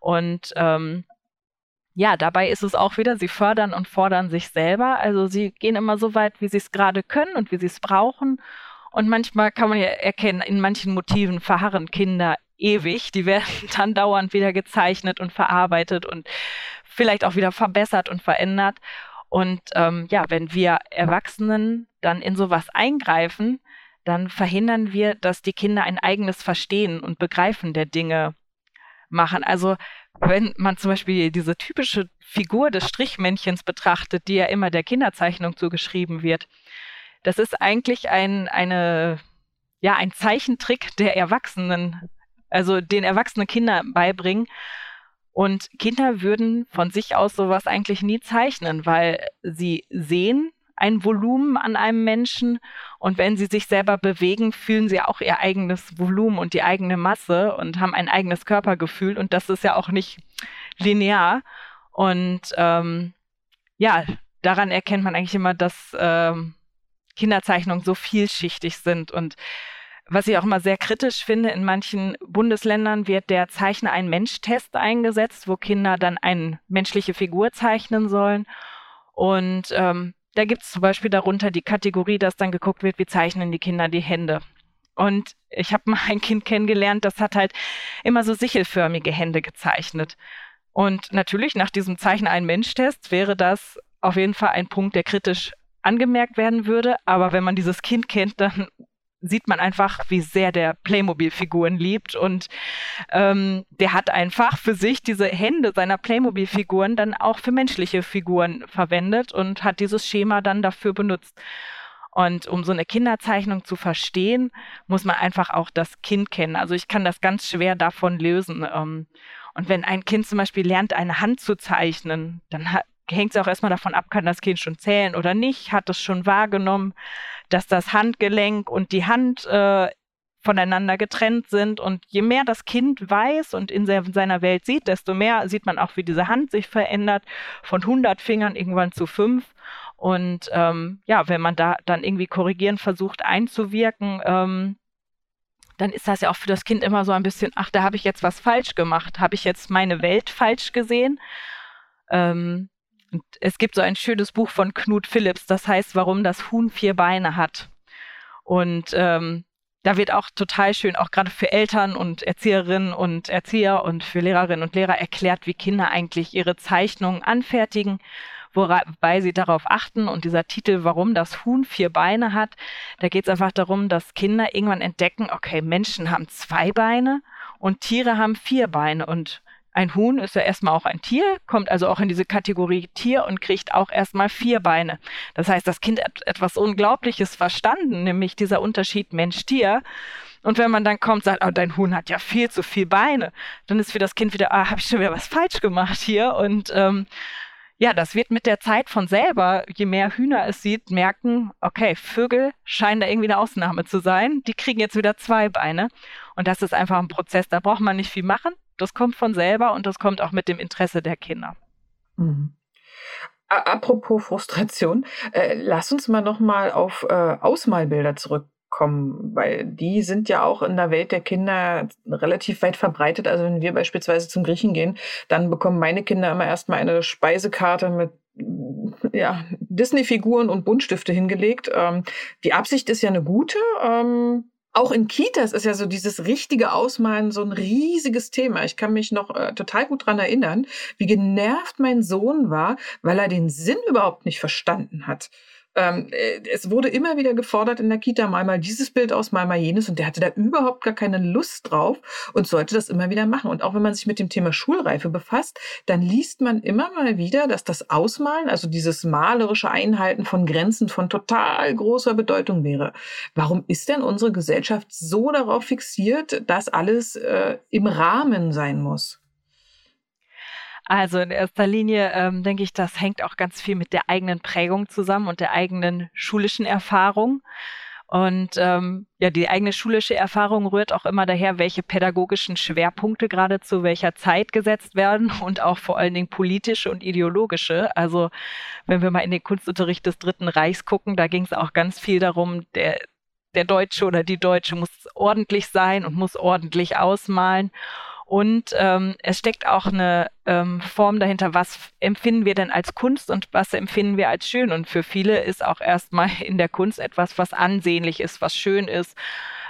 A: Und ähm, ja, dabei ist es auch wieder, sie fördern und fordern sich selber. Also sie gehen immer so weit, wie sie es gerade können und wie sie es brauchen. Und manchmal kann man ja erkennen, in manchen Motiven verharren Kinder ewig. Die werden dann dauernd wieder gezeichnet und verarbeitet und vielleicht auch wieder verbessert und verändert. Und ähm, ja, wenn wir Erwachsenen dann in sowas eingreifen, dann verhindern wir, dass die Kinder ein eigenes Verstehen und Begreifen der Dinge machen. Also wenn man zum Beispiel diese typische Figur des Strichmännchens betrachtet, die ja immer der Kinderzeichnung zugeschrieben wird, das ist eigentlich ein, eine, ja, ein Zeichentrick der Erwachsenen, also den erwachsenen Kindern beibringen, und Kinder würden von sich aus sowas eigentlich nie zeichnen, weil sie sehen ein Volumen an einem Menschen und wenn sie sich selber bewegen, fühlen sie auch ihr eigenes Volumen und die eigene Masse und haben ein eigenes Körpergefühl und das ist ja auch nicht linear. Und ähm, ja, daran erkennt man eigentlich immer, dass ähm, Kinderzeichnungen so vielschichtig sind und was ich auch immer sehr kritisch finde, in manchen Bundesländern wird der Zeichner ein Mensch-Test eingesetzt, wo Kinder dann eine menschliche Figur zeichnen sollen. Und ähm, da gibt es zum Beispiel darunter die Kategorie, dass dann geguckt wird, wie zeichnen die Kinder die Hände. Und ich habe mal ein Kind kennengelernt, das hat halt immer so sichelförmige Hände gezeichnet. Und natürlich nach diesem Zeichen ein Mensch-Test wäre das auf jeden Fall ein Punkt, der kritisch angemerkt werden würde. Aber wenn man dieses Kind kennt, dann sieht man einfach, wie sehr der Playmobil-Figuren liebt. Und ähm, der hat einfach für sich diese Hände seiner Playmobil-Figuren dann auch für menschliche Figuren verwendet und hat dieses Schema dann dafür benutzt. Und um so eine Kinderzeichnung zu verstehen, muss man einfach auch das Kind kennen. Also ich kann das ganz schwer davon lösen. Ähm, und wenn ein Kind zum Beispiel lernt, eine Hand zu zeichnen, dann hängt es auch erstmal davon ab, kann das Kind schon zählen oder nicht, hat es schon wahrgenommen dass das Handgelenk und die Hand äh, voneinander getrennt sind. Und je mehr das Kind weiß und in seiner Welt sieht, desto mehr sieht man auch, wie diese Hand sich verändert, von 100 Fingern irgendwann zu fünf. Und ähm, ja, wenn man da dann irgendwie korrigieren versucht einzuwirken, ähm, dann ist das ja auch für das Kind immer so ein bisschen, ach, da habe ich jetzt was falsch gemacht, habe ich jetzt meine Welt falsch gesehen. Ähm, und es gibt so ein schönes Buch von Knut Phillips, das heißt, warum das Huhn vier Beine hat. Und ähm, da wird auch total schön, auch gerade für Eltern und Erzieherinnen und Erzieher und für Lehrerinnen und Lehrer erklärt, wie Kinder eigentlich ihre Zeichnungen anfertigen, wobei sie darauf achten. Und dieser Titel, warum das Huhn vier Beine hat, da geht es einfach darum, dass Kinder irgendwann entdecken, okay, Menschen haben zwei Beine und Tiere haben vier Beine. Und ein Huhn ist ja erstmal auch ein Tier, kommt also auch in diese Kategorie Tier und kriegt auch erstmal vier Beine. Das heißt, das Kind hat etwas Unglaubliches verstanden, nämlich dieser Unterschied Mensch-Tier. Und wenn man dann kommt, sagt, oh, dein Huhn hat ja viel zu viele Beine, dann ist für das Kind wieder, ah, habe ich schon wieder was falsch gemacht hier. Und ähm, ja, das wird mit der Zeit von selber, je mehr Hühner es sieht, merken, okay, Vögel scheinen da irgendwie eine Ausnahme zu sein. Die kriegen jetzt wieder zwei Beine. Und das ist einfach ein Prozess, da braucht man nicht viel machen. Das kommt von selber und das kommt auch mit dem Interesse der Kinder. Mhm.
B: Apropos Frustration, äh, lass uns mal noch mal auf äh, Ausmalbilder zurückkommen, weil die sind ja auch in der Welt der Kinder relativ weit verbreitet. Also wenn wir beispielsweise zum Griechen gehen, dann bekommen meine Kinder immer erstmal eine Speisekarte mit ja, Disney-Figuren und Buntstifte hingelegt. Ähm, die Absicht ist ja eine gute. Ähm, auch in Kitas ist ja so dieses richtige Ausmalen so ein riesiges Thema. Ich kann mich noch äh, total gut dran erinnern, wie genervt mein Sohn war, weil er den Sinn überhaupt nicht verstanden hat ähm, äh, es wurde immer wieder gefordert in der Kita, mal mal dieses Bild aus, mal mal jenes. Und der hatte da überhaupt gar keine Lust drauf und sollte das immer wieder machen. Und auch wenn man sich mit dem Thema Schulreife befasst, dann liest man immer mal wieder, dass das Ausmalen, also dieses malerische Einhalten von Grenzen von total großer Bedeutung wäre. Warum ist denn unsere Gesellschaft so darauf fixiert, dass alles äh, im Rahmen sein muss?
A: Also in erster Linie ähm, denke ich, das hängt auch ganz viel mit der eigenen Prägung zusammen und der eigenen schulischen Erfahrung. Und ähm, ja, die eigene schulische Erfahrung rührt auch immer daher, welche pädagogischen Schwerpunkte gerade zu welcher Zeit gesetzt werden und auch vor allen Dingen politische und ideologische. Also wenn wir mal in den Kunstunterricht des Dritten Reichs gucken, da ging es auch ganz viel darum, der, der Deutsche oder die Deutsche muss ordentlich sein und muss ordentlich ausmalen. Und ähm, es steckt auch eine ähm, Form dahinter, was empfinden wir denn als Kunst und was empfinden wir als schön. Und für viele ist auch erstmal in der Kunst etwas, was ansehnlich ist, was schön ist,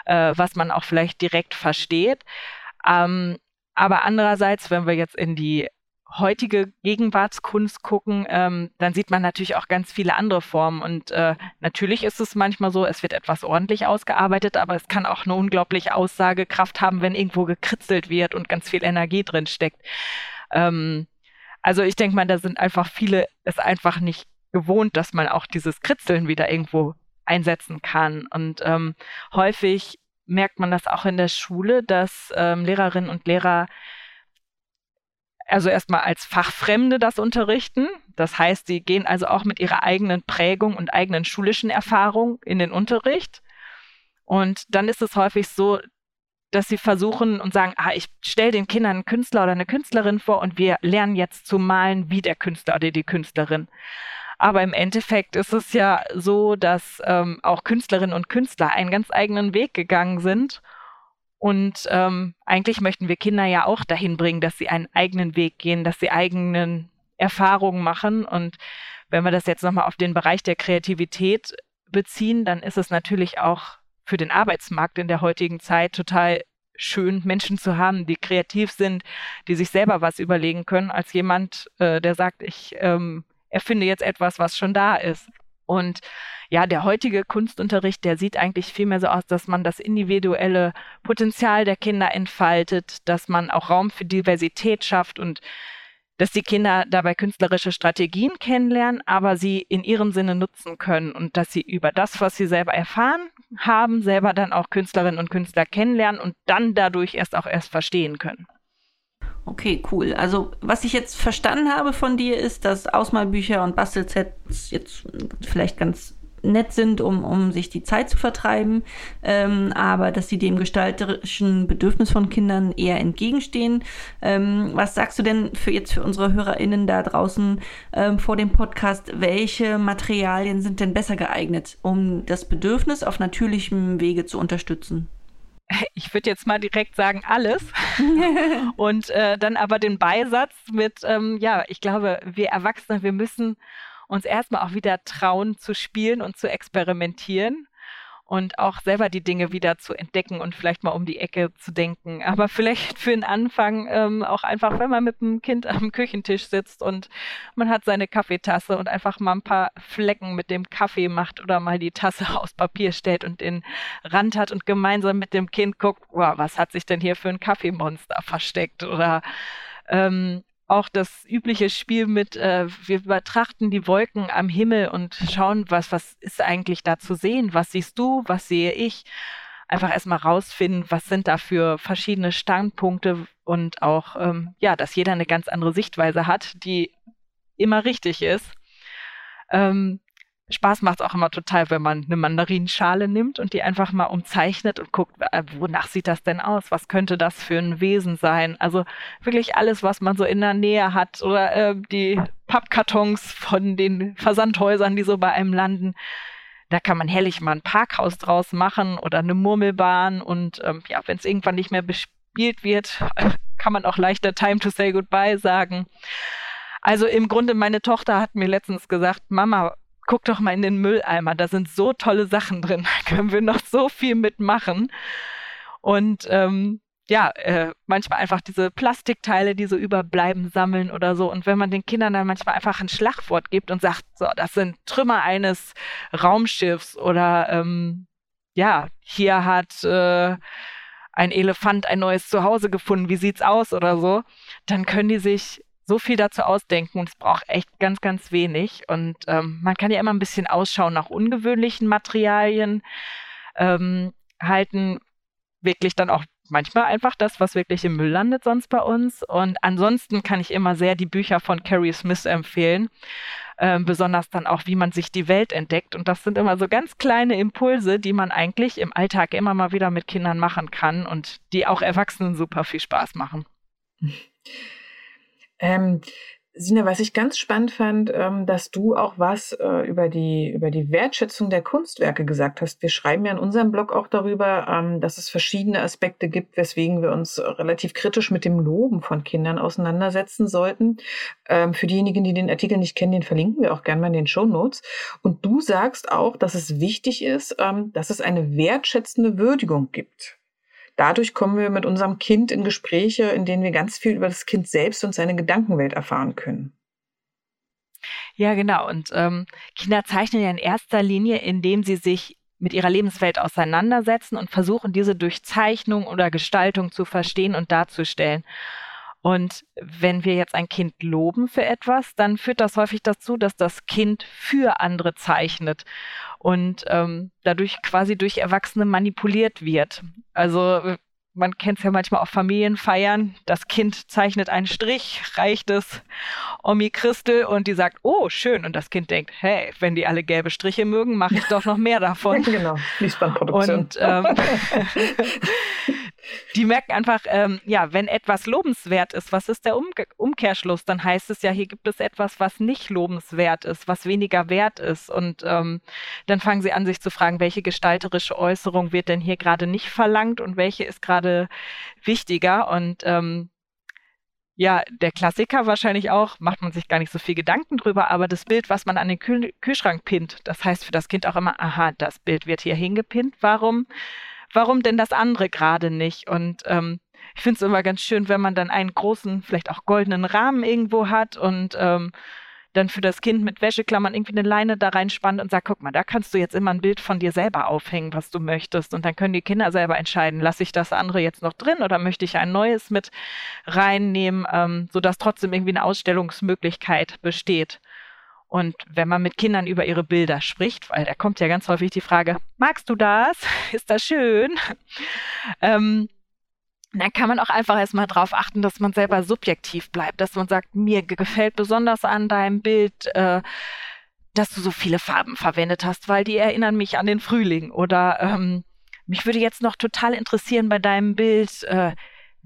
A: äh, was man auch vielleicht direkt versteht. Ähm, aber andererseits, wenn wir jetzt in die heutige Gegenwartskunst gucken, ähm, dann sieht man natürlich auch ganz viele andere Formen. Und äh, natürlich ist es manchmal so, es wird etwas ordentlich ausgearbeitet, aber es kann auch eine unglaubliche Aussagekraft haben, wenn irgendwo gekritzelt wird und ganz viel Energie drin steckt. Ähm, also ich denke mal, da sind einfach viele es einfach nicht gewohnt, dass man auch dieses Kritzeln wieder irgendwo einsetzen kann. Und ähm, häufig merkt man das auch in der Schule, dass ähm, Lehrerinnen und Lehrer also erstmal als Fachfremde das unterrichten. Das heißt, sie gehen also auch mit ihrer eigenen Prägung und eigenen schulischen Erfahrung in den Unterricht. Und dann ist es häufig so, dass sie versuchen und sagen, ah, ich stelle den Kindern einen Künstler oder eine Künstlerin vor und wir lernen jetzt zu malen wie der Künstler oder die Künstlerin. Aber im Endeffekt ist es ja so, dass ähm, auch Künstlerinnen und Künstler einen ganz eigenen Weg gegangen sind und ähm, eigentlich möchten wir Kinder ja auch dahin bringen, dass sie einen eigenen Weg gehen, dass sie eigenen Erfahrungen machen. Und wenn wir das jetzt nochmal auf den Bereich der Kreativität beziehen, dann ist es natürlich auch für den Arbeitsmarkt in der heutigen Zeit total schön, Menschen zu haben, die kreativ sind, die sich selber was überlegen können, als jemand, äh, der sagt, ich ähm, erfinde jetzt etwas, was schon da ist. Und ja, der heutige Kunstunterricht, der sieht eigentlich viel mehr so aus, dass man das individuelle Potenzial der Kinder entfaltet, dass man auch Raum für Diversität schafft und dass die Kinder dabei künstlerische Strategien kennenlernen, aber sie in ihrem Sinne nutzen können und dass sie über das, was sie selber erfahren haben, selber dann auch Künstlerinnen und Künstler kennenlernen und dann dadurch erst auch erst verstehen können.
C: Okay, cool. Also, was ich jetzt verstanden habe von dir, ist, dass Ausmalbücher und Bastelsets jetzt vielleicht ganz nett sind, um, um sich die Zeit zu vertreiben, ähm, aber dass sie dem gestalterischen Bedürfnis von Kindern eher entgegenstehen. Ähm, was sagst du denn für jetzt für unsere HörerInnen da draußen ähm, vor dem Podcast? Welche Materialien sind denn besser geeignet, um das Bedürfnis auf natürlichem Wege zu unterstützen?
A: ich würde jetzt mal direkt sagen, alles. und äh, dann aber den Beisatz mit, ähm, ja, ich glaube, wir Erwachsene, wir müssen uns erstmal auch wieder trauen zu spielen und zu experimentieren und auch selber die Dinge wieder zu entdecken und vielleicht mal um die Ecke zu denken. Aber vielleicht für den Anfang ähm, auch einfach, wenn man mit dem Kind am Küchentisch sitzt und man hat seine Kaffeetasse und einfach mal ein paar Flecken mit dem Kaffee macht oder mal die Tasse aus Papier stellt und den Rand hat und gemeinsam mit dem Kind guckt, wow, was hat sich denn hier für ein Kaffeemonster versteckt oder ähm, auch das übliche Spiel mit, äh, wir betrachten die Wolken am Himmel und schauen, was, was ist eigentlich da zu sehen? Was siehst du? Was sehe ich? Einfach erstmal rausfinden, was sind da für verschiedene Standpunkte und auch, ähm, ja, dass jeder eine ganz andere Sichtweise hat, die immer richtig ist. Ähm, Spaß macht es auch immer total, wenn man eine Mandarinschale nimmt und die einfach mal umzeichnet und guckt, äh, wonach sieht das denn aus? Was könnte das für ein Wesen sein? Also wirklich alles, was man so in der Nähe hat oder äh, die Pappkartons von den Versandhäusern, die so bei einem landen. Da kann man herrlich mal ein Parkhaus draus machen oder eine Murmelbahn und ähm, ja, wenn es irgendwann nicht mehr bespielt wird, kann man auch leichter Time to Say Goodbye sagen. Also im Grunde, meine Tochter hat mir letztens gesagt, Mama, guck doch mal in den Mülleimer, da sind so tolle Sachen drin, da können wir noch so viel mitmachen. Und ähm, ja, äh, manchmal einfach diese Plastikteile, die so überbleiben, sammeln oder so. Und wenn man den Kindern dann manchmal einfach ein Schlagwort gibt und sagt, so, das sind Trümmer eines Raumschiffs oder ähm, ja, hier hat äh, ein Elefant ein neues Zuhause gefunden, wie sieht's aus oder so, dann können die sich so viel dazu ausdenken und es braucht echt ganz, ganz wenig. Und ähm, man kann ja immer ein bisschen ausschauen nach ungewöhnlichen Materialien, ähm, halten wirklich dann auch manchmal einfach das, was wirklich im Müll landet sonst bei uns. Und ansonsten kann ich immer sehr die Bücher von Carrie Smith empfehlen. äh, besonders dann auch, wie man sich die Welt entdeckt. Und das sind immer so ganz kleine Impulse, die man eigentlich im Alltag immer mal wieder mit Kindern machen kann und die auch Erwachsenen super viel Spaß machen.
B: Ähm, Sina, was ich ganz spannend fand, ähm, dass du auch was äh, über die, über die Wertschätzung der Kunstwerke gesagt hast. Wir schreiben ja in unserem Blog auch darüber, ähm, dass es verschiedene Aspekte gibt, weswegen wir uns relativ kritisch mit dem Loben von Kindern auseinandersetzen sollten. Ähm, für diejenigen, die den Artikel nicht kennen, den verlinken wir auch gerne mal in den Show Notes. Und du sagst auch, dass es wichtig ist, dass es eine wertschätzende Würdigung gibt. Dadurch kommen wir mit unserem Kind in Gespräche, in denen wir ganz viel über das Kind selbst und seine Gedankenwelt erfahren können.
A: Ja, genau. Und ähm, Kinder zeichnen ja in erster Linie, indem sie sich mit ihrer Lebenswelt auseinandersetzen und versuchen, diese durch Zeichnung oder Gestaltung zu verstehen und darzustellen. Und wenn wir jetzt ein Kind loben für etwas, dann führt das häufig dazu, dass das Kind für andere zeichnet und ähm, dadurch quasi durch Erwachsene manipuliert wird. Also man kennt es ja manchmal auf Familienfeiern, das Kind zeichnet einen Strich, reicht es Omi Christel und die sagt, oh, schön. Und das Kind denkt, hey, wenn die alle gelbe Striche mögen, mache ich doch noch mehr davon.
B: genau, Fließbandproduktion.
A: Und ähm, die merken einfach, ähm, ja, wenn etwas lobenswert ist, was ist der um Umkehrschluss? Dann heißt es ja, hier gibt es etwas, was nicht lobenswert ist, was weniger wert ist. Und ähm, dann fangen sie an, sich zu fragen, welche gestalterische Äußerung wird denn hier gerade nicht verlangt und welche ist gerade wichtiger? Und ähm, ja, der Klassiker wahrscheinlich auch, macht man sich gar nicht so viel Gedanken drüber, aber das Bild, was man an den Kühl Kühlschrank pinnt, das heißt für das Kind auch immer, aha, das Bild wird hier hingepinnt, warum warum denn das andere gerade nicht? Und ähm, ich finde es immer ganz schön, wenn man dann einen großen, vielleicht auch goldenen Rahmen irgendwo hat und ähm, dann für das Kind mit Wäscheklammern irgendwie eine Leine da reinspannt und sagt, guck mal, da kannst du jetzt immer ein Bild von dir selber aufhängen, was du möchtest. Und dann können die Kinder selber entscheiden, lasse ich das andere jetzt noch drin oder möchte ich ein neues mit reinnehmen, ähm, sodass trotzdem irgendwie eine Ausstellungsmöglichkeit besteht. Und wenn man mit Kindern über ihre Bilder spricht, weil da kommt ja ganz häufig die Frage, magst du das? Ist das schön? Ähm, dann kann man auch einfach erstmal darauf achten, dass man selber subjektiv bleibt, dass man sagt, mir gefällt besonders an deinem Bild, äh, dass du so viele Farben verwendet hast, weil die erinnern mich an den Frühling. Oder ähm, mich würde jetzt noch total interessieren bei deinem Bild, äh,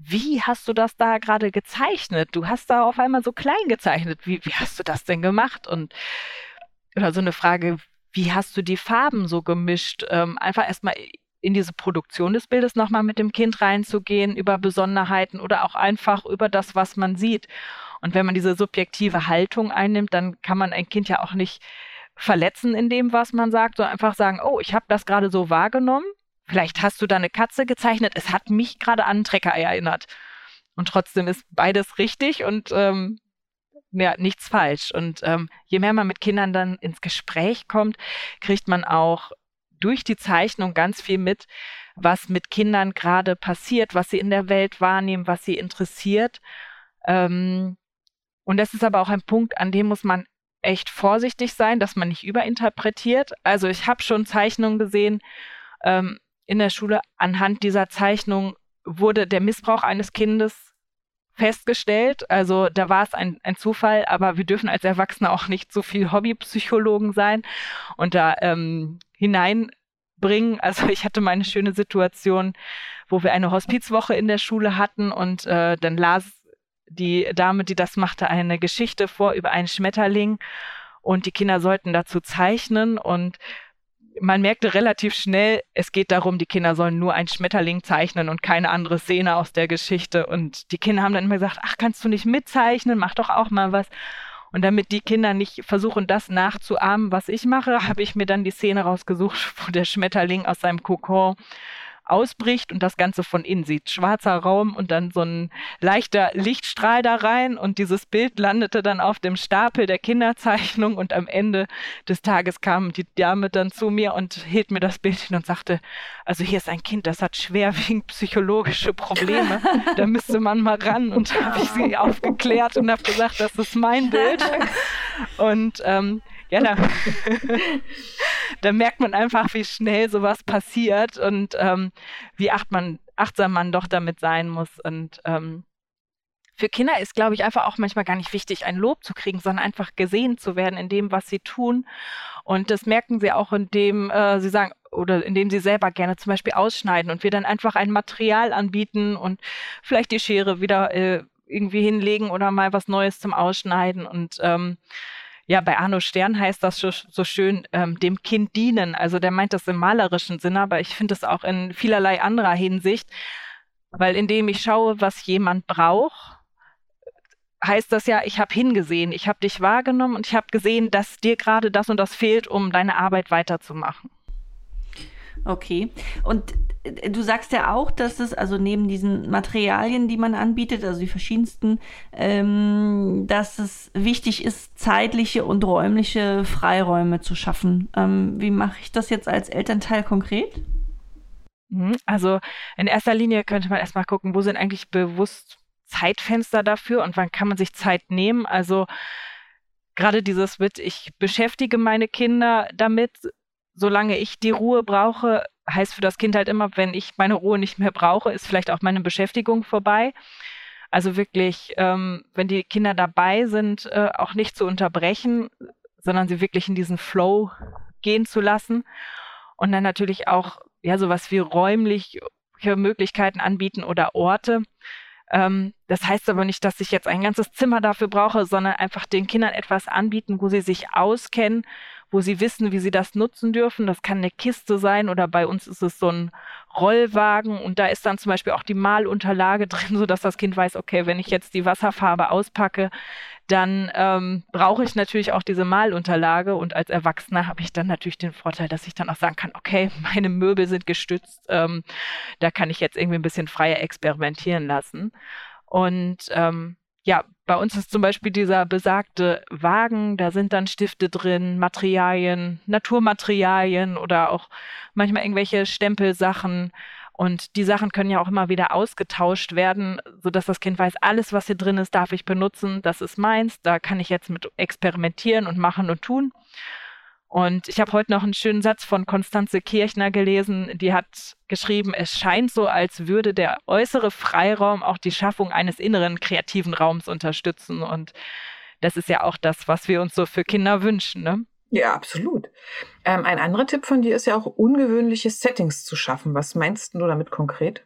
A: wie hast du das da gerade gezeichnet? Du hast da auf einmal so klein gezeichnet. Wie, wie hast du das denn gemacht? Und oder so eine Frage, wie hast du die Farben so gemischt? Ähm, einfach erstmal in diese Produktion des Bildes nochmal mit dem Kind reinzugehen, über Besonderheiten oder auch einfach über das, was man sieht. Und wenn man diese subjektive Haltung einnimmt, dann kann man ein Kind ja auch nicht verletzen in dem, was man sagt, sondern einfach sagen, oh, ich habe das gerade so wahrgenommen Vielleicht hast du da eine Katze gezeichnet. Es hat mich gerade an einen Trecker erinnert. Und trotzdem ist beides richtig und ähm, ja, nichts falsch. Und ähm, je mehr man mit Kindern dann ins Gespräch kommt, kriegt man auch durch die Zeichnung ganz viel mit, was mit Kindern gerade passiert, was sie in der Welt wahrnehmen, was sie interessiert. Ähm, und das ist aber auch ein Punkt, an dem muss man echt vorsichtig sein, dass man nicht überinterpretiert. Also ich habe schon Zeichnungen gesehen, ähm, in der Schule anhand dieser Zeichnung wurde der Missbrauch eines Kindes festgestellt. Also da war es ein, ein Zufall, aber wir dürfen als Erwachsene auch nicht so viel Hobbypsychologen sein und da ähm, hineinbringen. Also ich hatte meine schöne Situation, wo wir eine Hospizwoche in der Schule hatten und äh, dann las die Dame, die das machte, eine Geschichte vor über einen Schmetterling und die Kinder sollten dazu zeichnen und man merkte relativ schnell, es geht darum, die Kinder sollen nur ein Schmetterling zeichnen und keine andere Szene aus der Geschichte. Und die Kinder haben dann immer gesagt, ach, kannst du nicht mitzeichnen? Mach doch auch mal was. Und damit die Kinder nicht versuchen, das nachzuahmen, was ich mache, habe ich mir dann die Szene rausgesucht, wo der Schmetterling aus seinem Kokon ausbricht und das Ganze von innen sieht. Schwarzer Raum und dann so ein leichter Lichtstrahl da rein und dieses Bild landete dann auf dem Stapel der Kinderzeichnung und am Ende des Tages kam die Dame dann zu mir und hielt mir das Bild hin und sagte, also hier ist ein Kind, das hat schwerwiegend psychologische Probleme, da müsste man mal ran. Und habe ich sie aufgeklärt und habe gesagt, das ist mein Bild. Und ähm, ja, da, da, merkt man einfach, wie schnell sowas passiert und ähm, wie acht man, achtsam man doch damit sein muss. Und ähm, für Kinder ist, glaube ich, einfach auch manchmal gar nicht wichtig, ein Lob zu kriegen, sondern einfach gesehen zu werden in dem, was sie tun. Und das merken sie auch, indem äh, sie sagen, oder indem sie selber gerne zum Beispiel ausschneiden und wir dann einfach ein Material anbieten und vielleicht die Schere wieder äh, irgendwie hinlegen oder mal was Neues zum Ausschneiden. Und ähm, ja, bei Arno Stern heißt das so schön, ähm, dem Kind dienen. Also der meint das im malerischen Sinne, aber ich finde es auch in vielerlei anderer Hinsicht, weil indem ich schaue, was jemand braucht, heißt das ja, ich habe hingesehen, ich habe dich wahrgenommen und ich habe gesehen, dass dir gerade das und das fehlt, um deine Arbeit weiterzumachen.
C: Okay. Und du sagst ja auch, dass es, also neben diesen Materialien, die man anbietet, also die verschiedensten, ähm, dass es wichtig ist, zeitliche und räumliche Freiräume zu schaffen. Ähm, wie mache ich das jetzt als Elternteil konkret?
A: Mhm. Also in erster Linie könnte man erstmal gucken, wo sind eigentlich bewusst Zeitfenster dafür und wann kann man sich Zeit nehmen. Also gerade dieses mit, ich beschäftige meine Kinder damit, solange ich die Ruhe brauche, heißt für das Kind halt immer, wenn ich meine Ruhe nicht mehr brauche, ist vielleicht auch meine Beschäftigung vorbei. Also wirklich, ähm, wenn die Kinder dabei sind, äh, auch nicht zu unterbrechen, sondern sie wirklich in diesen Flow gehen zu lassen. Und dann natürlich auch, ja, sowas wie räumliche Möglichkeiten anbieten oder Orte. Ähm, das heißt aber nicht, dass ich jetzt ein ganzes Zimmer dafür brauche, sondern einfach den Kindern etwas anbieten, wo sie sich auskennen, wo sie wissen, wie sie das nutzen dürfen. Das kann eine Kiste sein oder bei uns ist es so ein Rollwagen und da ist dann zum Beispiel auch die Malunterlage drin, sodass das Kind weiß, okay, wenn ich jetzt die Wasserfarbe auspacke, dann ähm, brauche ich natürlich auch diese Malunterlage und als Erwachsener habe ich dann natürlich den Vorteil, dass ich dann auch sagen kann, okay, meine Möbel sind gestützt, ähm, da kann ich jetzt irgendwie ein bisschen freier experimentieren lassen. Und ähm, ja, bei uns ist zum Beispiel dieser besagte Wagen, da sind dann Stifte drin, Materialien, Naturmaterialien oder auch manchmal irgendwelche Stempelsachen. Und die Sachen können ja auch immer wieder ausgetauscht werden, sodass das Kind weiß, alles, was hier drin ist, darf ich benutzen, das ist meins, da kann ich jetzt mit experimentieren und machen und tun. Und ich habe heute noch einen schönen Satz von Konstanze Kirchner gelesen, die hat geschrieben, es scheint so, als würde der äußere Freiraum auch die Schaffung eines inneren kreativen Raums unterstützen. Und das ist ja auch das, was wir uns so für Kinder wünschen. Ne?
B: Ja, absolut. Ähm, ein anderer Tipp von dir ist ja auch, ungewöhnliche Settings zu schaffen. Was meinst du damit konkret?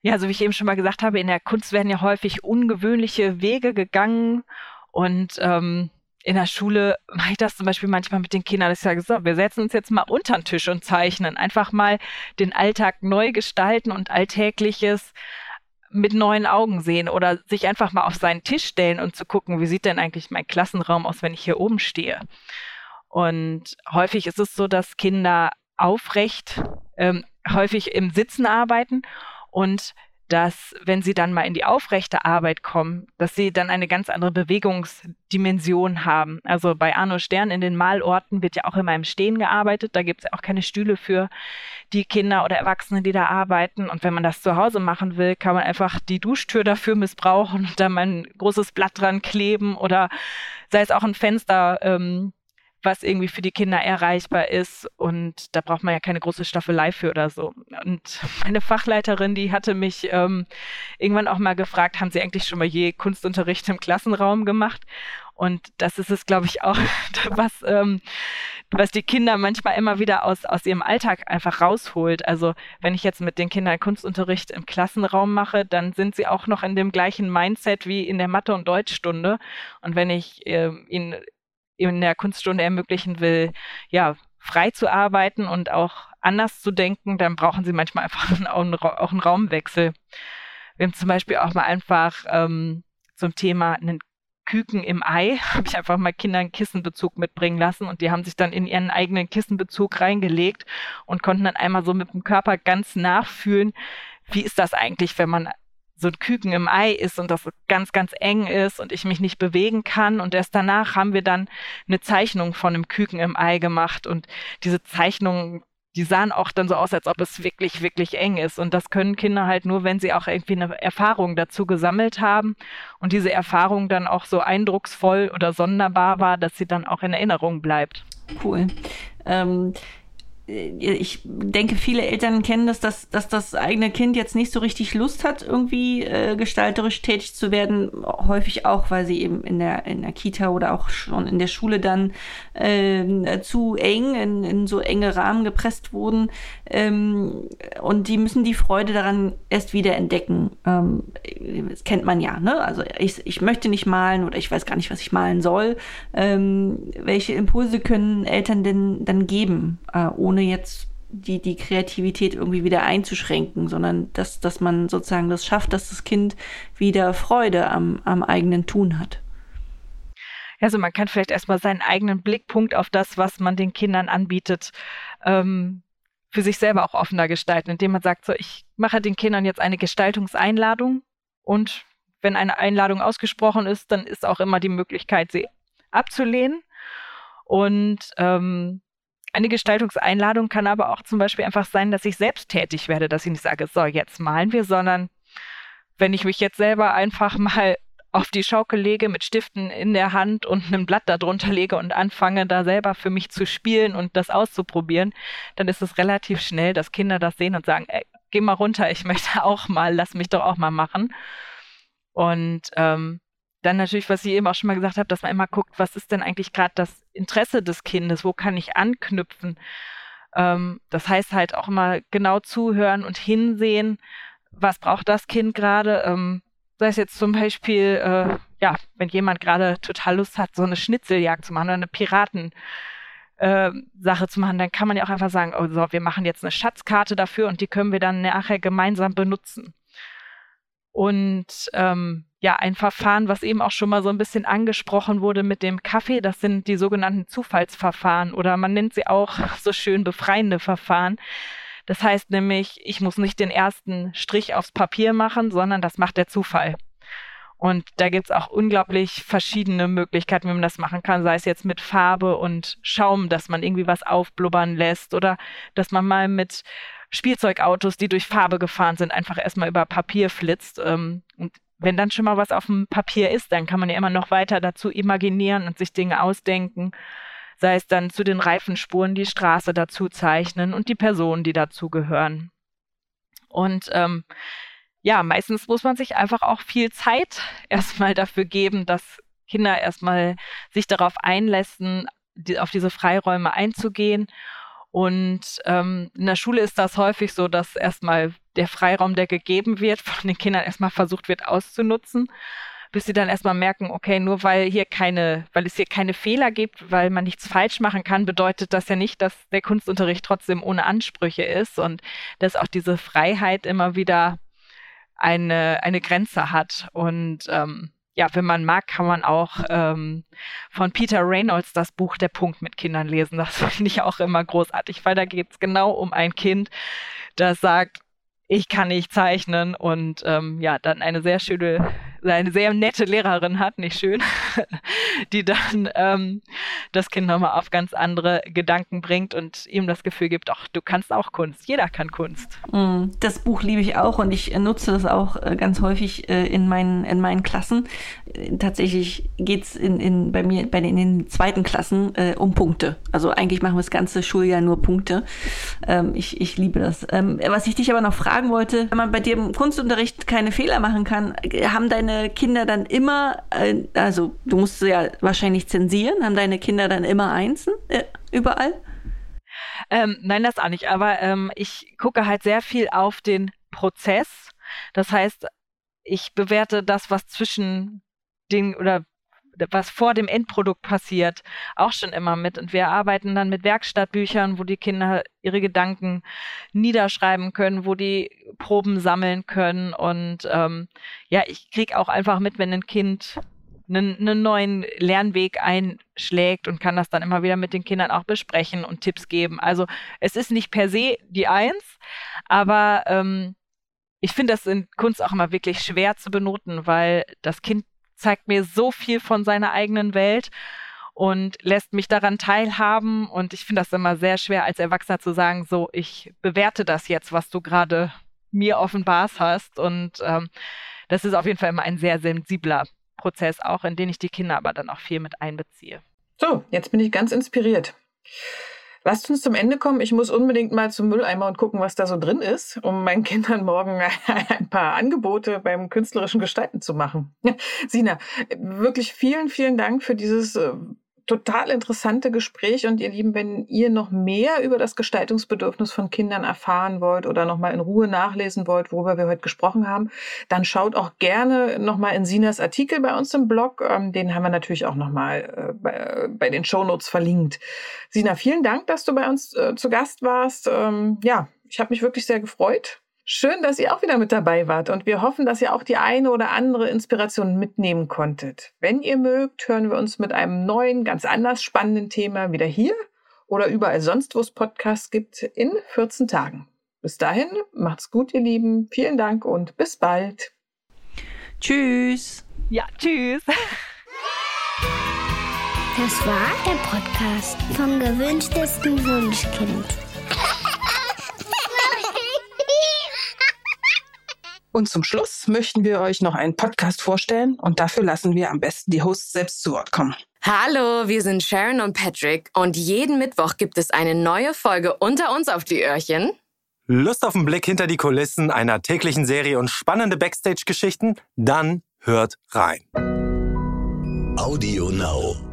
A: Ja, also wie ich eben schon mal gesagt habe, in der Kunst werden ja häufig ungewöhnliche Wege gegangen und ähm, in der Schule mache ich das zum Beispiel manchmal mit den Kindern, dass ich sage, so, wir setzen uns jetzt mal unter den Tisch und zeichnen. Einfach mal den Alltag neu gestalten und Alltägliches mit neuen Augen sehen oder sich einfach mal auf seinen Tisch stellen und zu gucken, wie sieht denn eigentlich mein Klassenraum aus, wenn ich hier oben stehe. Und häufig ist es so, dass Kinder aufrecht, ähm, häufig im Sitzen arbeiten und dass wenn sie dann mal in die aufrechte Arbeit kommen, dass sie dann eine ganz andere Bewegungsdimension haben. Also bei Arno Stern in den Malorten wird ja auch immer im Stehen gearbeitet. Da gibt es ja auch keine Stühle für die Kinder oder Erwachsene, die da arbeiten. Und wenn man das zu Hause machen will, kann man einfach die Duschtür dafür missbrauchen und da mal ein großes Blatt dran kleben oder sei es auch ein Fenster. Ähm, was irgendwie für die Kinder erreichbar ist. Und da braucht man ja keine große Staffelei für oder so. Und meine Fachleiterin, die hatte mich ähm, irgendwann auch mal gefragt, haben Sie eigentlich schon mal je Kunstunterricht im Klassenraum gemacht? Und das ist es, glaube ich, auch, was, ähm, was die Kinder manchmal immer wieder aus, aus ihrem Alltag einfach rausholt. Also wenn ich jetzt mit den Kindern Kunstunterricht im Klassenraum mache, dann sind sie auch noch in dem gleichen Mindset wie in der Mathe- und Deutschstunde. Und wenn ich äh, ihnen in der Kunststunde ermöglichen will, ja, frei zu arbeiten und auch anders zu denken, dann brauchen sie manchmal einfach auch einen, auch einen Raumwechsel. Wir haben zum Beispiel auch mal einfach ähm, zum Thema einen Küken im Ei, habe ich einfach mal Kindern Kissenbezug mitbringen lassen und die haben sich dann in ihren eigenen Kissenbezug reingelegt und konnten dann einmal so mit dem Körper ganz nachfühlen, wie ist das eigentlich, wenn man so ein Küken im Ei ist und das ganz, ganz eng ist und ich mich nicht bewegen kann. Und erst danach haben wir dann eine Zeichnung von einem Küken im Ei gemacht. Und diese Zeichnungen, die sahen auch dann so aus, als ob es wirklich, wirklich eng ist. Und das können Kinder halt nur, wenn sie auch irgendwie eine Erfahrung dazu gesammelt haben und diese Erfahrung dann auch so eindrucksvoll oder sonderbar war, dass sie dann auch in Erinnerung bleibt.
C: Cool. Ähm ich denke, viele Eltern kennen das, dass, dass das eigene Kind jetzt nicht so richtig Lust hat, irgendwie äh, gestalterisch tätig zu werden. Häufig auch, weil sie eben in der, in der Kita oder auch schon in der Schule dann äh, zu eng, in, in so enge Rahmen gepresst wurden. Ähm, und die müssen die Freude daran erst wieder entdecken. Ähm, das kennt man ja, ne? Also ich, ich möchte nicht malen oder ich weiß gar nicht, was ich malen soll. Ähm, welche Impulse können Eltern denn dann geben, äh, ohne jetzt die, die Kreativität irgendwie wieder einzuschränken, sondern dass, dass man sozusagen das schafft, dass das Kind wieder Freude am, am eigenen Tun hat.
A: Also man kann vielleicht erstmal seinen eigenen Blickpunkt auf das, was man den Kindern anbietet, ähm, für sich selber auch offener gestalten, indem man sagt, so, ich mache den Kindern jetzt eine Gestaltungseinladung und wenn eine Einladung ausgesprochen ist, dann ist auch immer die Möglichkeit, sie abzulehnen. Und ähm, eine Gestaltungseinladung kann aber auch zum Beispiel einfach sein, dass ich selbst tätig werde, dass ich nicht sage, so, jetzt malen wir, sondern wenn ich mich jetzt selber einfach mal auf die Schaukel lege mit Stiften in der Hand und einem Blatt darunter lege und anfange da selber für mich zu spielen und das auszuprobieren, dann ist es relativ schnell, dass Kinder das sehen und sagen, ey, geh mal runter, ich möchte auch mal, lass mich doch auch mal machen. Und ähm, dann natürlich, was ich eben auch schon mal gesagt habe, dass man immer guckt, was ist denn eigentlich gerade das Interesse des Kindes, wo kann ich anknüpfen. Ähm, das heißt halt auch immer genau zuhören und hinsehen, was braucht das Kind gerade. Ähm, sei es jetzt zum Beispiel, äh, ja, wenn jemand gerade total Lust hat, so eine Schnitzeljagd zu machen oder eine Piraten. Äh, Sache zu machen, dann kann man ja auch einfach sagen, oh so, wir machen jetzt eine Schatzkarte dafür und die können wir dann nachher gemeinsam benutzen. Und ähm, ja, ein Verfahren, was eben auch schon mal so ein bisschen angesprochen wurde mit dem Kaffee, das sind die sogenannten Zufallsverfahren oder man nennt sie auch so schön befreiende Verfahren. Das heißt nämlich, ich muss nicht den ersten Strich aufs Papier machen, sondern das macht der Zufall. Und da gibt es auch unglaublich verschiedene Möglichkeiten, wie man das machen kann, sei es jetzt mit Farbe und Schaum, dass man irgendwie was aufblubbern lässt oder dass man mal mit Spielzeugautos, die durch Farbe gefahren sind, einfach erstmal über Papier flitzt. Ähm, und wenn dann schon mal was auf dem Papier ist, dann kann man ja immer noch weiter dazu imaginieren und sich Dinge ausdenken. Sei es dann zu den Reifenspuren die Straße dazu zeichnen und die Personen, die dazu gehören. Und ähm, ja, meistens muss man sich einfach auch viel Zeit erstmal dafür geben, dass Kinder erstmal sich darauf einlassen, die, auf diese Freiräume einzugehen und ähm, in der Schule ist das häufig so, dass erstmal der Freiraum, der gegeben wird, von den Kindern erstmal versucht wird auszunutzen, bis sie dann erstmal merken, okay, nur weil hier keine, weil es hier keine Fehler gibt, weil man nichts falsch machen kann, bedeutet das ja nicht, dass der Kunstunterricht trotzdem ohne Ansprüche ist und dass auch diese Freiheit immer wieder eine, eine Grenze hat. Und ähm, ja, wenn man mag, kann man auch ähm, von Peter Reynolds das Buch Der Punkt mit Kindern lesen. Das finde ich auch immer großartig, weil da geht es genau um ein Kind, das sagt, ich kann nicht zeichnen und ähm, ja, dann eine sehr schöne eine sehr nette Lehrerin hat, nicht schön, die dann ähm, das Kind nochmal auf ganz andere Gedanken bringt und ihm das Gefühl gibt, ach, du kannst auch Kunst, jeder kann Kunst.
C: Mm, das Buch liebe ich auch und ich nutze das auch äh, ganz häufig äh, in meinen, in meinen Klassen. Äh, tatsächlich geht es in, in, bei mir bei den, in den zweiten Klassen äh, um Punkte. Also eigentlich machen wir das ganze Schuljahr nur Punkte. Ähm, ich, ich liebe das. Ähm, was ich dich aber noch fragen wollte, wenn man bei dir im Kunstunterricht keine Fehler machen kann, haben deine deine Kinder dann immer, äh, also du musst ja wahrscheinlich zensieren, haben deine Kinder dann immer Einsen äh, überall?
A: Ähm, nein, das auch nicht. Aber ähm, ich gucke halt sehr viel auf den Prozess. Das heißt, ich bewerte das, was zwischen den oder was vor dem Endprodukt passiert, auch schon immer mit. Und wir arbeiten dann mit Werkstattbüchern, wo die Kinder ihre Gedanken niederschreiben können, wo die Proben sammeln können. Und ähm, ja, ich kriege auch einfach mit, wenn ein Kind einen, einen neuen Lernweg einschlägt und kann das dann immer wieder mit den Kindern auch besprechen und Tipps geben. Also es ist nicht per se die Eins, aber ähm, ich finde das in Kunst auch immer wirklich schwer zu benoten, weil das Kind zeigt mir so viel von seiner eigenen Welt und lässt mich daran teilhaben. Und ich finde das immer sehr schwer als Erwachsener zu sagen, so, ich bewerte das jetzt, was du gerade mir offenbart hast. Und ähm, das ist auf jeden Fall immer ein sehr sensibler Prozess, auch in den ich die Kinder aber dann auch viel mit einbeziehe.
B: So, jetzt bin ich ganz inspiriert. Lasst uns zum Ende kommen. Ich muss unbedingt mal zum Mülleimer und gucken, was da so drin ist, um meinen Kindern morgen ein paar Angebote beim künstlerischen Gestalten zu machen. Sina, wirklich vielen, vielen Dank für dieses äh, total interessante Gespräch und ihr Lieben, wenn ihr noch mehr über das Gestaltungsbedürfnis von Kindern erfahren wollt oder noch mal in Ruhe nachlesen wollt, worüber wir heute gesprochen haben, dann schaut auch gerne noch mal in Sinas Artikel bei uns im Blog. Ähm, den haben wir natürlich auch noch mal äh, bei, bei, den Shownotes verlinkt. Sina, vielen Dank, dass du bei uns äh, zu Gast warst. Ähm, ja, ich habe mich wirklich sehr gefreut. Schön, dass ihr auch wieder mit dabei wart und wir hoffen, dass ihr auch die eine oder andere Inspiration mitnehmen konntet. Wenn ihr mögt, hören wir uns mit einem neuen, ganz anders spannenden Thema wieder hier oder überall sonst, wo es Podcasts gibt, in 14 Tagen. Bis dahin, macht's gut, ihr Lieben. Vielen Dank und bis bald.
C: Tschüss.
A: Ja, tschüss.
D: Das war der Podcast vom gewünschtesten Wunschkind.
E: Und zum Schluss möchten wir euch noch einen Podcast vorstellen und dafür lassen wir am besten die Hosts selbst zu Wort kommen.
F: Hallo, wir sind Sharon und Patrick und jeden Mittwoch gibt es eine neue Folge unter uns auf die Öhrchen.
G: Lust auf einen Blick hinter die Kulissen einer täglichen Serie und spannende Backstage-Geschichten? Dann hört rein.
H: Audio Now.